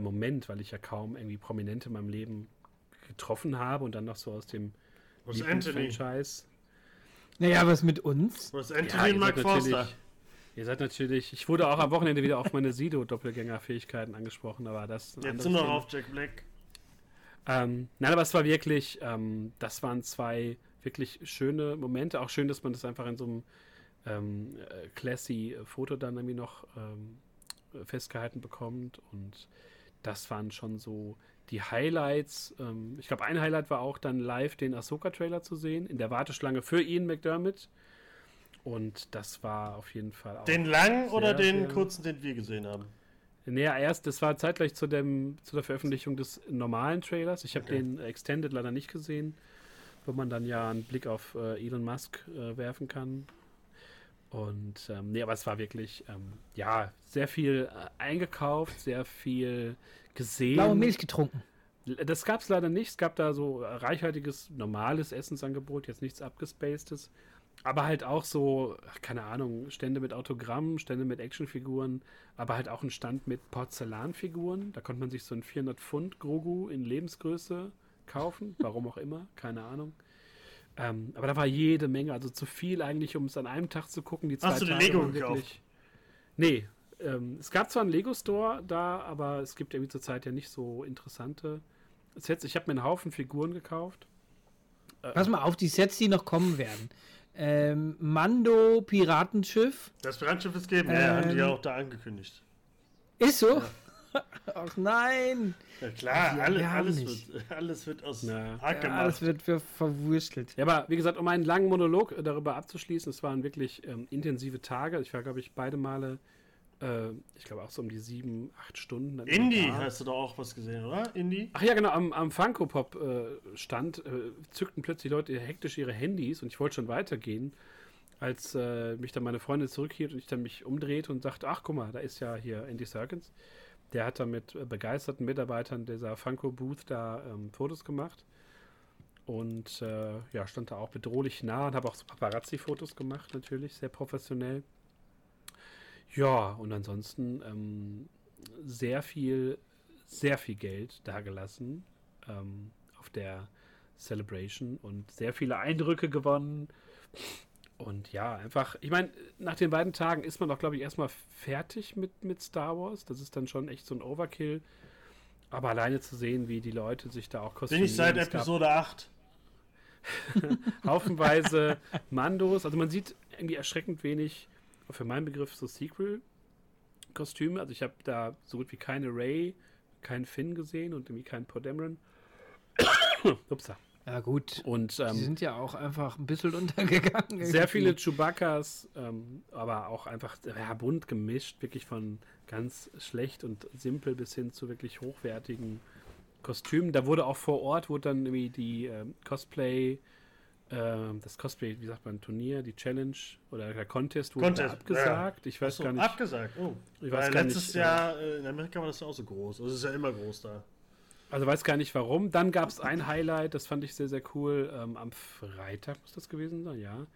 Moment, weil ich ja kaum irgendwie Prominente in meinem Leben getroffen habe und dann noch so aus dem Franchise. Naja, was mit uns? Was Anthony ja, und Mark Forster? Ihr seid natürlich, ich wurde auch am Wochenende wieder auf meine Sido-Doppelgänger-Fähigkeiten angesprochen, aber das. Jetzt sind wir auf Jack Black. Ähm, nein, aber es war wirklich, ähm, das waren zwei wirklich schöne Momente. Auch schön, dass man das einfach in so einem ähm, äh, classy Foto dann irgendwie noch ähm, festgehalten bekommt. Und das waren schon so die Highlights. Ähm, ich glaube, ein Highlight war auch dann live den Ahsoka-Trailer zu sehen, in der Warteschlange für Ian McDermott. Und das war auf jeden Fall auch. Den langen oder den kurzen, den wir gesehen haben? Naja, erst, das war zeitgleich zu, dem, zu der Veröffentlichung des normalen Trailers. Ich habe Okay. den Extended leider nicht gesehen, wo man dann ja einen Blick auf äh, Elon Musk äh, werfen kann. Und ähm, nee, aber es war wirklich, ähm, ja, sehr viel äh, eingekauft, sehr viel gesehen. Blaue Milch getrunken. Das gab es leider nicht. Es gab da so reichhaltiges, normales Essensangebot, jetzt nichts abgespacedes. Aber halt auch so, keine Ahnung, Stände mit Autogrammen, Stände mit Actionfiguren, aber halt auch ein Stand mit Porzellanfiguren. Da konnte man sich so einen 400 Pfund Grogu in Lebensgröße kaufen, warum auch immer, keine Ahnung. Ähm, aber da war jede Menge, also zu viel eigentlich, um es an einem Tag zu gucken. Die zwei Hast du den Tage Lego gekauft? Nee, ähm, es gab zwar einen Lego-Store da, aber es gibt irgendwie zurzeit ja nicht so interessante Sets. Ich habe mir einen Haufen Figuren gekauft. Pass mal auf, die Sets, die noch kommen werden. Ähm, Mando Piratenschiff. Das Brandschiff ist geben, ja, haben die ja Ähm. auch da angekündigt. Ist so? Ach nein. Ja klar, alle, alles, nicht. wird, alles wird aus Ja. Hack Ja, alles gemacht. wird ver verwurstelt. Ja, aber wie gesagt, um einen langen Monolog äh, darüber abzuschließen, es waren wirklich ähm, intensive Tage. Ich war, glaube ich, beide Male, äh, ich glaube auch so um die sieben, acht Stunden. Indie, da. hast du doch auch was gesehen, oder? Indie? Ach ja, genau, am, am Funko Pop äh, stand, äh, zückten plötzlich Leute hektisch ihre Handys und ich wollte schon weitergehen, als äh, mich dann meine Freundin zurückhielt und ich dann mich umdrehte und sagte, ach guck mal, da ist ja hier Andy Serkins. Der hat da mit äh, begeisterten Mitarbeitern dieser Funko Booth da ähm, Fotos gemacht. Und äh, ja, stand da auch bedrohlich nah und habe auch so Paparazzi-Fotos gemacht, natürlich, sehr professionell. Ja, und ansonsten ähm, sehr viel, sehr viel Geld dagelassen ähm, auf der Celebration und sehr viele Eindrücke gewonnen. Und ja, einfach, ich meine, nach den beiden Tagen ist man doch, glaube ich, erstmal fertig mit, mit Star Wars. Das ist dann schon echt so ein Overkill. Aber alleine zu sehen, wie die Leute sich da auch Bin kostümieren. ich seit Episode 8. haufenweise Mandos. Also man sieht irgendwie erschreckend wenig, für meinen Begriff, so Sequel-Kostüme. Also ich habe da so gut wie keine Ray, keinen Finn gesehen und irgendwie keinen Poe Dameron. Upsa. Ja, gut. Und Die ähm, sind ja auch einfach ein bisschen untergegangen. sehr viele irgendwie. Chewbacca's, ähm, aber auch einfach ja, bunt gemischt, wirklich von ganz schlecht und simpel bis hin zu wirklich hochwertigen Kostümen. Da wurde auch vor Ort, wurde dann irgendwie die ähm, Cosplay, ähm, das Cosplay, wie sagt man, Turnier, die Challenge oder der Contest wurde Contest, abgesagt. Ich weiß Achso, gar nicht. abgesagt. Oh. Ich Weil weiß gar letztes nicht, Jahr äh, in Amerika war das ja auch so groß. Also es ist ja immer groß da. Also weiß gar nicht warum. Dann gab es ein Highlight, das fand ich sehr, sehr cool. Ähm, am Freitag muss das gewesen sein, ja.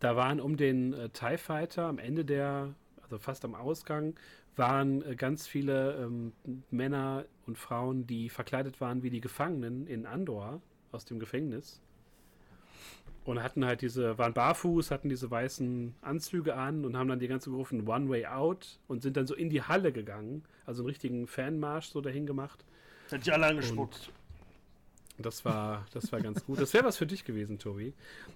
Da waren um den äh, TIE Fighter am Ende der, also fast am Ausgang, waren äh, ganz viele ähm, Männer und Frauen, die verkleidet waren wie die Gefangenen in Andor aus dem Gefängnis. Und hatten halt diese, waren barfuß, hatten diese weißen Anzüge an und haben dann die ganze gerufen One Way Out und sind dann so in die Halle gegangen. Also einen richtigen Fanmarsch so dahin gemacht. Hätte ich alle angespuckt. Und das war, das war ganz gut. Das wäre was für dich gewesen, Tobi.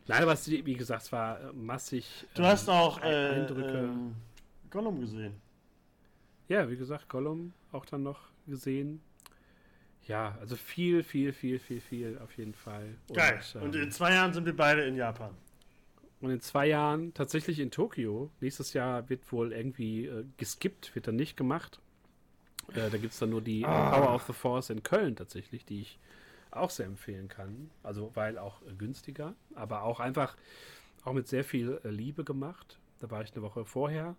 Nein, aber es, wie gesagt, es war massig. Du ähm, hast auch äh, Eindrücke. ähm, Gollum gesehen. Ja, wie gesagt, Gollum auch dann noch gesehen. Ja, also viel, viel, viel, viel, viel auf jeden Fall. Geil. Und, Und ähm, in zwei Jahren sind wir beide in Japan. und in zwei Jahren tatsächlich in Tokio. Nächstes Jahr wird wohl irgendwie äh, geskippt, wird dann nicht gemacht. Äh, da gibt es dann nur die äh, Power of the Force in Köln tatsächlich, die ich auch sehr empfehlen kann. Also, weil auch äh, günstiger, aber auch einfach auch mit sehr viel äh, Liebe gemacht. Da war ich eine Woche vorher.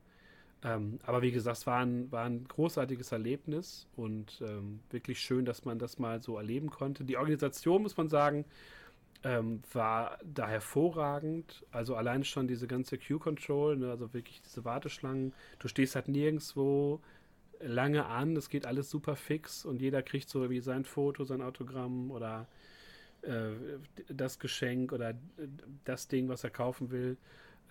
Ähm, aber wie gesagt, es war ein, war ein großartiges Erlebnis und ähm, wirklich schön, dass man das mal so erleben konnte. Die Organisation, muss man sagen, ähm, war da hervorragend. Also allein schon diese ganze Queue-Control, ne, also wirklich diese Warteschlangen. Du stehst halt nirgendwo lange an, es geht alles super fix und jeder kriegt so wie sein Foto, sein Autogramm oder äh, das Geschenk oder das Ding, was er kaufen will.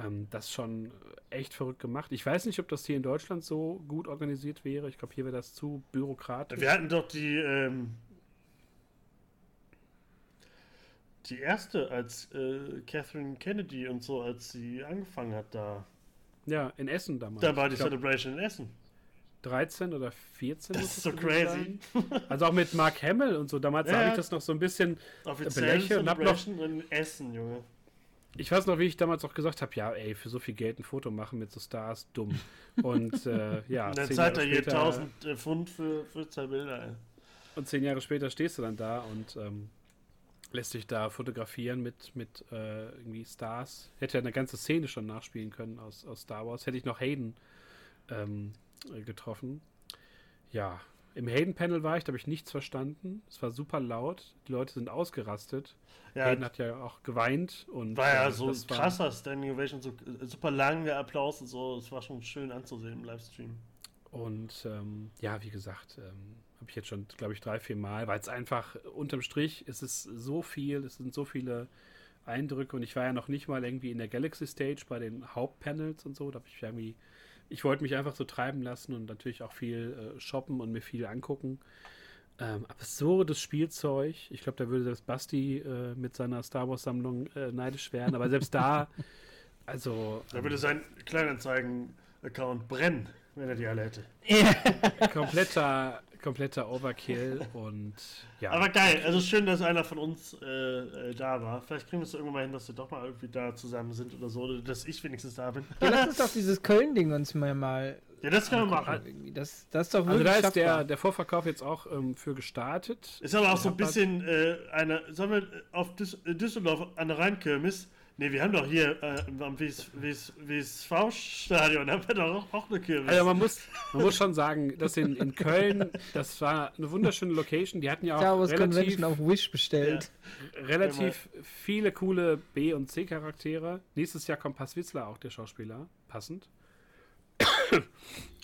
Ähm, das schon echt verrückt gemacht. Ich weiß nicht, ob das hier in Deutschland so gut organisiert wäre. Ich glaube, hier wäre das zu bürokratisch. Wir hatten doch die, ähm, die erste, als äh, Catherine Kennedy und so, als sie angefangen hat da. Ja, in Essen damals. Da war die glaub, Celebration in Essen. 13 oder 14. Das ist so crazy. sein. Also auch mit Mark Hamill und so. Damals Ja, habe ich das noch so ein bisschen. Bleche und hab noch- in Essen, Junge. Ich weiß noch, wie ich damals auch gesagt habe: Ja, ey, für so viel Geld ein Foto machen mit so Stars, dumm. Und äh, ja, Und dann zehn zahlt Jahre er je später- 1000 äh, Pfund für, für zwei Bilder. Ey. Und zehn Jahre später stehst du dann da und ähm, lässt dich da fotografieren mit, mit äh, irgendwie Stars. Hätte ja eine ganze Szene schon nachspielen können aus, aus Star Wars. Hätte ich noch Hayden ähm, äh, getroffen. Ja, im Hayden-Panel war ich, da habe ich nichts verstanden. Es war super laut. Die Leute sind ausgerastet. Ja, Hayden hat ja auch geweint. Und, war ja äh, so war- krasser Standing Ovation, so äh, super lange Applaus und so. Es war schon schön anzusehen im Livestream. Und ähm, ja, wie gesagt, ähm, habe ich jetzt schon, glaube ich, drei, vier Mal, weil es einfach unterm Strich ist es so viel, es sind so viele Eindrücke und ich war ja noch nicht mal irgendwie in der Galaxy Stage bei den Hauptpanels und so. Da habe ich irgendwie, ich wollte mich einfach so treiben lassen und natürlich auch viel äh, shoppen und mir viel angucken. Ähm, absurdes Spielzeug. Ich glaube, da würde selbst Basti äh, mit seiner Star Wars Sammlung äh, neidisch werden, aber selbst da, also Da würde sein Kleinanzeigen-Account brennen, wenn er die alle hätte. kompletter, kompletter Overkill und ja. Aber geil, also schön, dass einer von uns äh, äh, da war. Vielleicht kriegen wir es irgendwann mal hin, dass wir doch mal irgendwie da zusammen sind oder so, oder dass ich wenigstens da bin. Ja, lass uns doch dieses Köln-Ding uns mal, mal Ja, das können wir machen. Das, das ist doch also wirklich da ist der, der Vorverkauf jetzt auch ähm, für gestartet. Ist aber auch so ein bisschen äh, eine, sagen wir, auf äh, Düsseldorf an der Rheinkirmes. Ne, wir haben doch hier äh, am WSV-Stadion, haben wir doch auch, auch eine Kirmes. Also man muss, man muss schon sagen, dass in, in Köln, das war eine wunderschöne Location. Die hatten ja Star auch Wars relativ, Convention auf Wish bestellt. relativ viele coole B- und C-Charaktere. Nächstes Jahr kommt Pass Witzler auch, der Schauspieler, passend.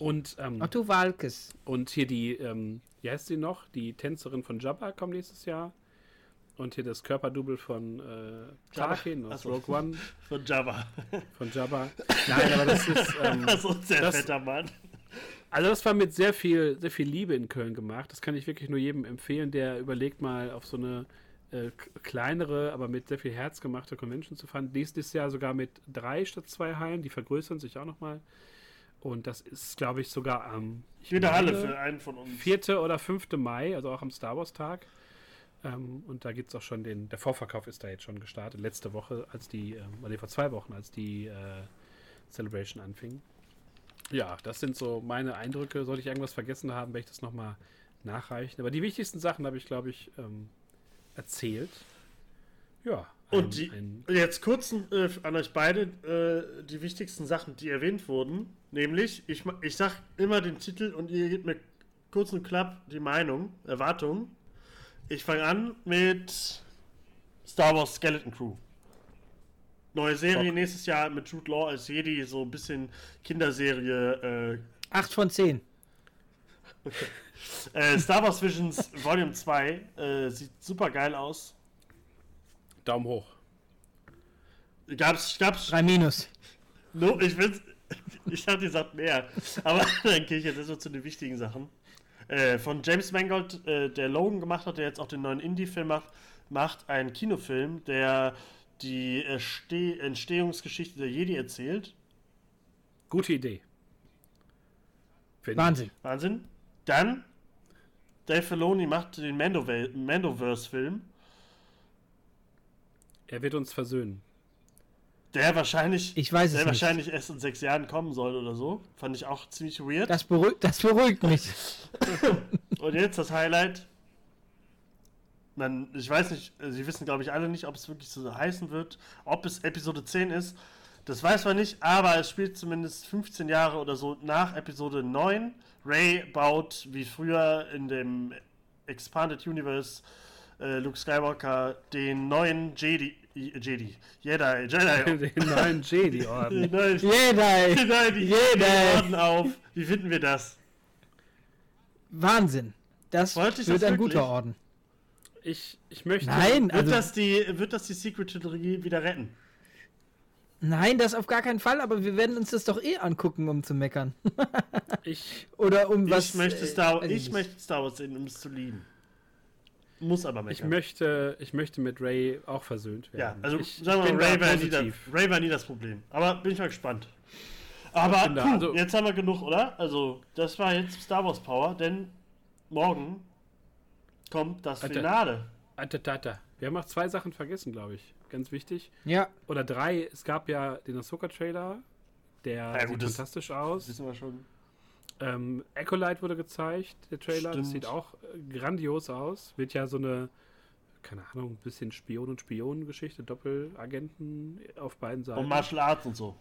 Und, ähm, Otto Walkes. und hier die, ähm, wie heißt sie noch? Die Tänzerin von Jabba kommt nächstes Jahr. Und hier das Körperdouble von äh, Jabba? Tarkin aus Achso. Rogue One Von Java. von Jabba. Nein, aber das ist. Ähm, Also ein sehr Das- fetter Mann. Also das war mit sehr viel, sehr viel Liebe in Köln gemacht. Das kann ich wirklich nur jedem empfehlen, der überlegt mal auf so eine äh, kleinere, aber mit sehr viel Herz gemachte Convention zu fahren. Nächstes Jahr sogar mit drei statt zwei Hallen, die vergrößern sich auch nochmal. Und das ist, glaube ich, sogar am ich Jede Halle für einen von uns. 4. oder 5. Mai, also auch am Star Wars Tag. Ähm, und da gibt es auch schon den, der Vorverkauf ist da jetzt schon gestartet. Letzte Woche, als die, ähm, oder nee, vor zwei Wochen, als die äh, Celebration anfing. Ja, das sind so meine Eindrücke. Sollte ich irgendwas vergessen haben, werde ich das nochmal nachreichen. Aber die wichtigsten Sachen habe ich, glaube ich, ähm, erzählt. Ja. ein- Und die, jetzt kurz äh, an euch beide äh, die wichtigsten Sachen, die erwähnt wurden. Nämlich, ich, ich sag immer den Titel und ihr gebt mir kurz und klapp die Meinung, Erwartung. Ich fange an mit Star Wars Skeleton Crew. Neue Serie Bock. nächstes Jahr mit Jude Law als Jedi, so ein bisschen Kinderserie. Äh, 8 von 10. äh, Star Wars Visions Volume 2 äh, sieht super geil aus. Daumen hoch. Gab's, gab's 3 minus. No, ich will Ich dachte, ihr sagt mehr. Aber dann gehe ich jetzt erstmal zu den wichtigen Sachen. Äh, von James Mangold, äh, der Logan gemacht hat, der jetzt auch den neuen Indie-Film macht, macht einen Kinofilm, der die Erste Entstehungsgeschichte der Jedi erzählt. Gute Idee. Finde ich. Wahnsinn. Wahnsinn. Dann Dave Filoni macht den Mandoverse-Film, Er wird uns versöhnen. Der wahrscheinlich, Ich weiß es der nicht. wahrscheinlich erst in sechs Jahren kommen soll oder so. Fand ich auch ziemlich weird. Das beruhigt, das beruhigt mich. Und jetzt das Highlight. Man, ich weiß nicht, Sie wissen glaube ich alle nicht, ob es wirklich so heißen wird, ob es Episode 10 ist. Das weiß man nicht, aber es spielt zumindest 15 Jahre oder so nach Episode 9. Ray baut wie früher in dem Expanded Universe äh, Luke Skywalker den neuen Jedi, Jedi, Jedi, Jedi, Den neuen den Jedi-Orden. neuen, Jedi. den neuen Jedi. Jedi-Orden auf. Wie finden wir das? Wahnsinn. Das Wollte wird das ein wirklich? guter Orden. Ich, ich möchte. Nein, Wird, also das die, wird das die Secret-Trilogie wieder retten? nein, das auf gar keinen Fall, aber wir werden uns das doch eh angucken, um zu meckern. Ich, Oder um was. ich möchte, äh, Star, ich möchte Star Wars sehen, um es zu lieben. Muss aber ich, meckern. möchte, ich möchte mit Ray auch versöhnt ja, werden. also ich, sagen ich wir bin mal, Ray da war, nie das. Ray war nie das Problem. Aber bin ich mal gespannt. Aber puh, also- jetzt haben wir genug, oder? Also, das war jetzt Star Wars Power, denn morgen kommt das Alter. Finale. Atatata. Wir haben noch zwei Sachen vergessen, glaube ich. Ganz wichtig. Ja, Oder drei. Es gab ja den Ahsoka-Trailer. Der Ja, sieht gut, das- fantastisch aus. Wissen wir schon. Ähm, Acolyte wurde gezeigt, der Trailer. Das Stimmt. sieht auch äh, grandios aus. Wird ja so eine, keine Ahnung, ein bisschen Spion- und Spionengeschichte, Doppelagenten auf beiden Seiten. Und Martial Arts und so.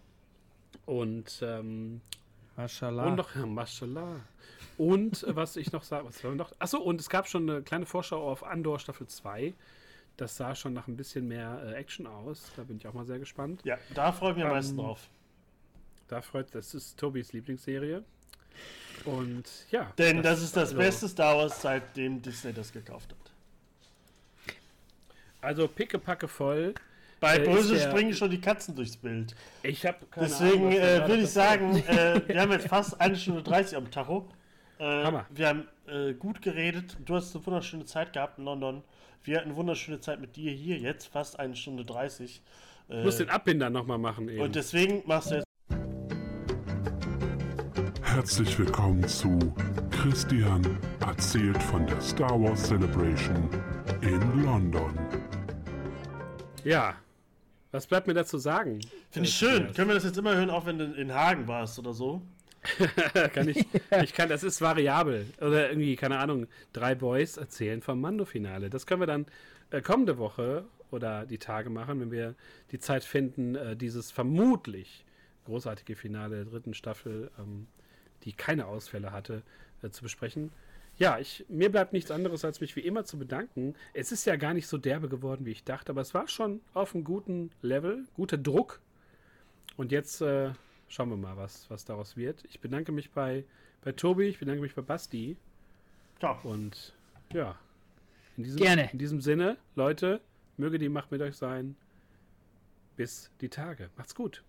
Und, ähm, Mashallah. und noch, ja, Mashallah. Und äh, was ich noch sage, was war noch? Achso, und es gab schon eine kleine Vorschau auf Andor Staffel 2. Das sah schon nach ein bisschen mehr äh, Action aus. Da bin ich auch mal sehr gespannt. Ja, da freue ich mich am Ähm, meisten drauf. Da freut das ist Tobis Lieblingsserie. Und ja. Denn das, ist das also, beste Star Wars, seitdem Disney das gekauft hat. Also pickepacke voll. Bei Äh, Böse springen schon die Katzen durchs Bild. Ich habe Deswegen äh, würde ich sagen, äh, wir haben jetzt fast eine Stunde 30 am Tacho. Äh, Hammer. Wir haben äh, gut geredet. Du hast eine wunderschöne Zeit gehabt in London. Wir hatten eine wunderschöne Zeit mit dir hier. Jetzt fast eine Stunde 30. Äh, Ich muss den Abbinder nochmal machen eben. und deswegen machst du jetzt. Herzlich willkommen zu Christian erzählt von der Star Wars Celebration in London. ja. Was bleibt mir dazu sagen? Finde ich schön. Können wir das jetzt immer hören, auch wenn du in Hagen warst oder so? kann ich, ich kann, das ist variabel. Oder irgendwie, keine Ahnung, drei Boys erzählen vom Mando-Finale. Das können wir dann äh, kommende Woche oder die Tage machen, wenn wir die Zeit finden, äh, dieses vermutlich großartige Finale der dritten Staffel, ähm, die keine Ausfälle hatte, äh, zu besprechen. Ja, ich, mir bleibt nichts anderes, als mich wie immer zu bedanken. Es ist ja gar nicht so derbe geworden, wie ich dachte, aber es war schon auf einem guten Level, guter Druck. Und jetzt äh, schauen wir mal, was, was daraus wird. Ich bedanke mich bei, bei Tobi, ich bedanke mich bei Basti. Ciao. Und ja, in diesem, Gerne. in diesem Sinne, Leute, möge die Macht mit euch sein. Bis die Tage. Macht's gut.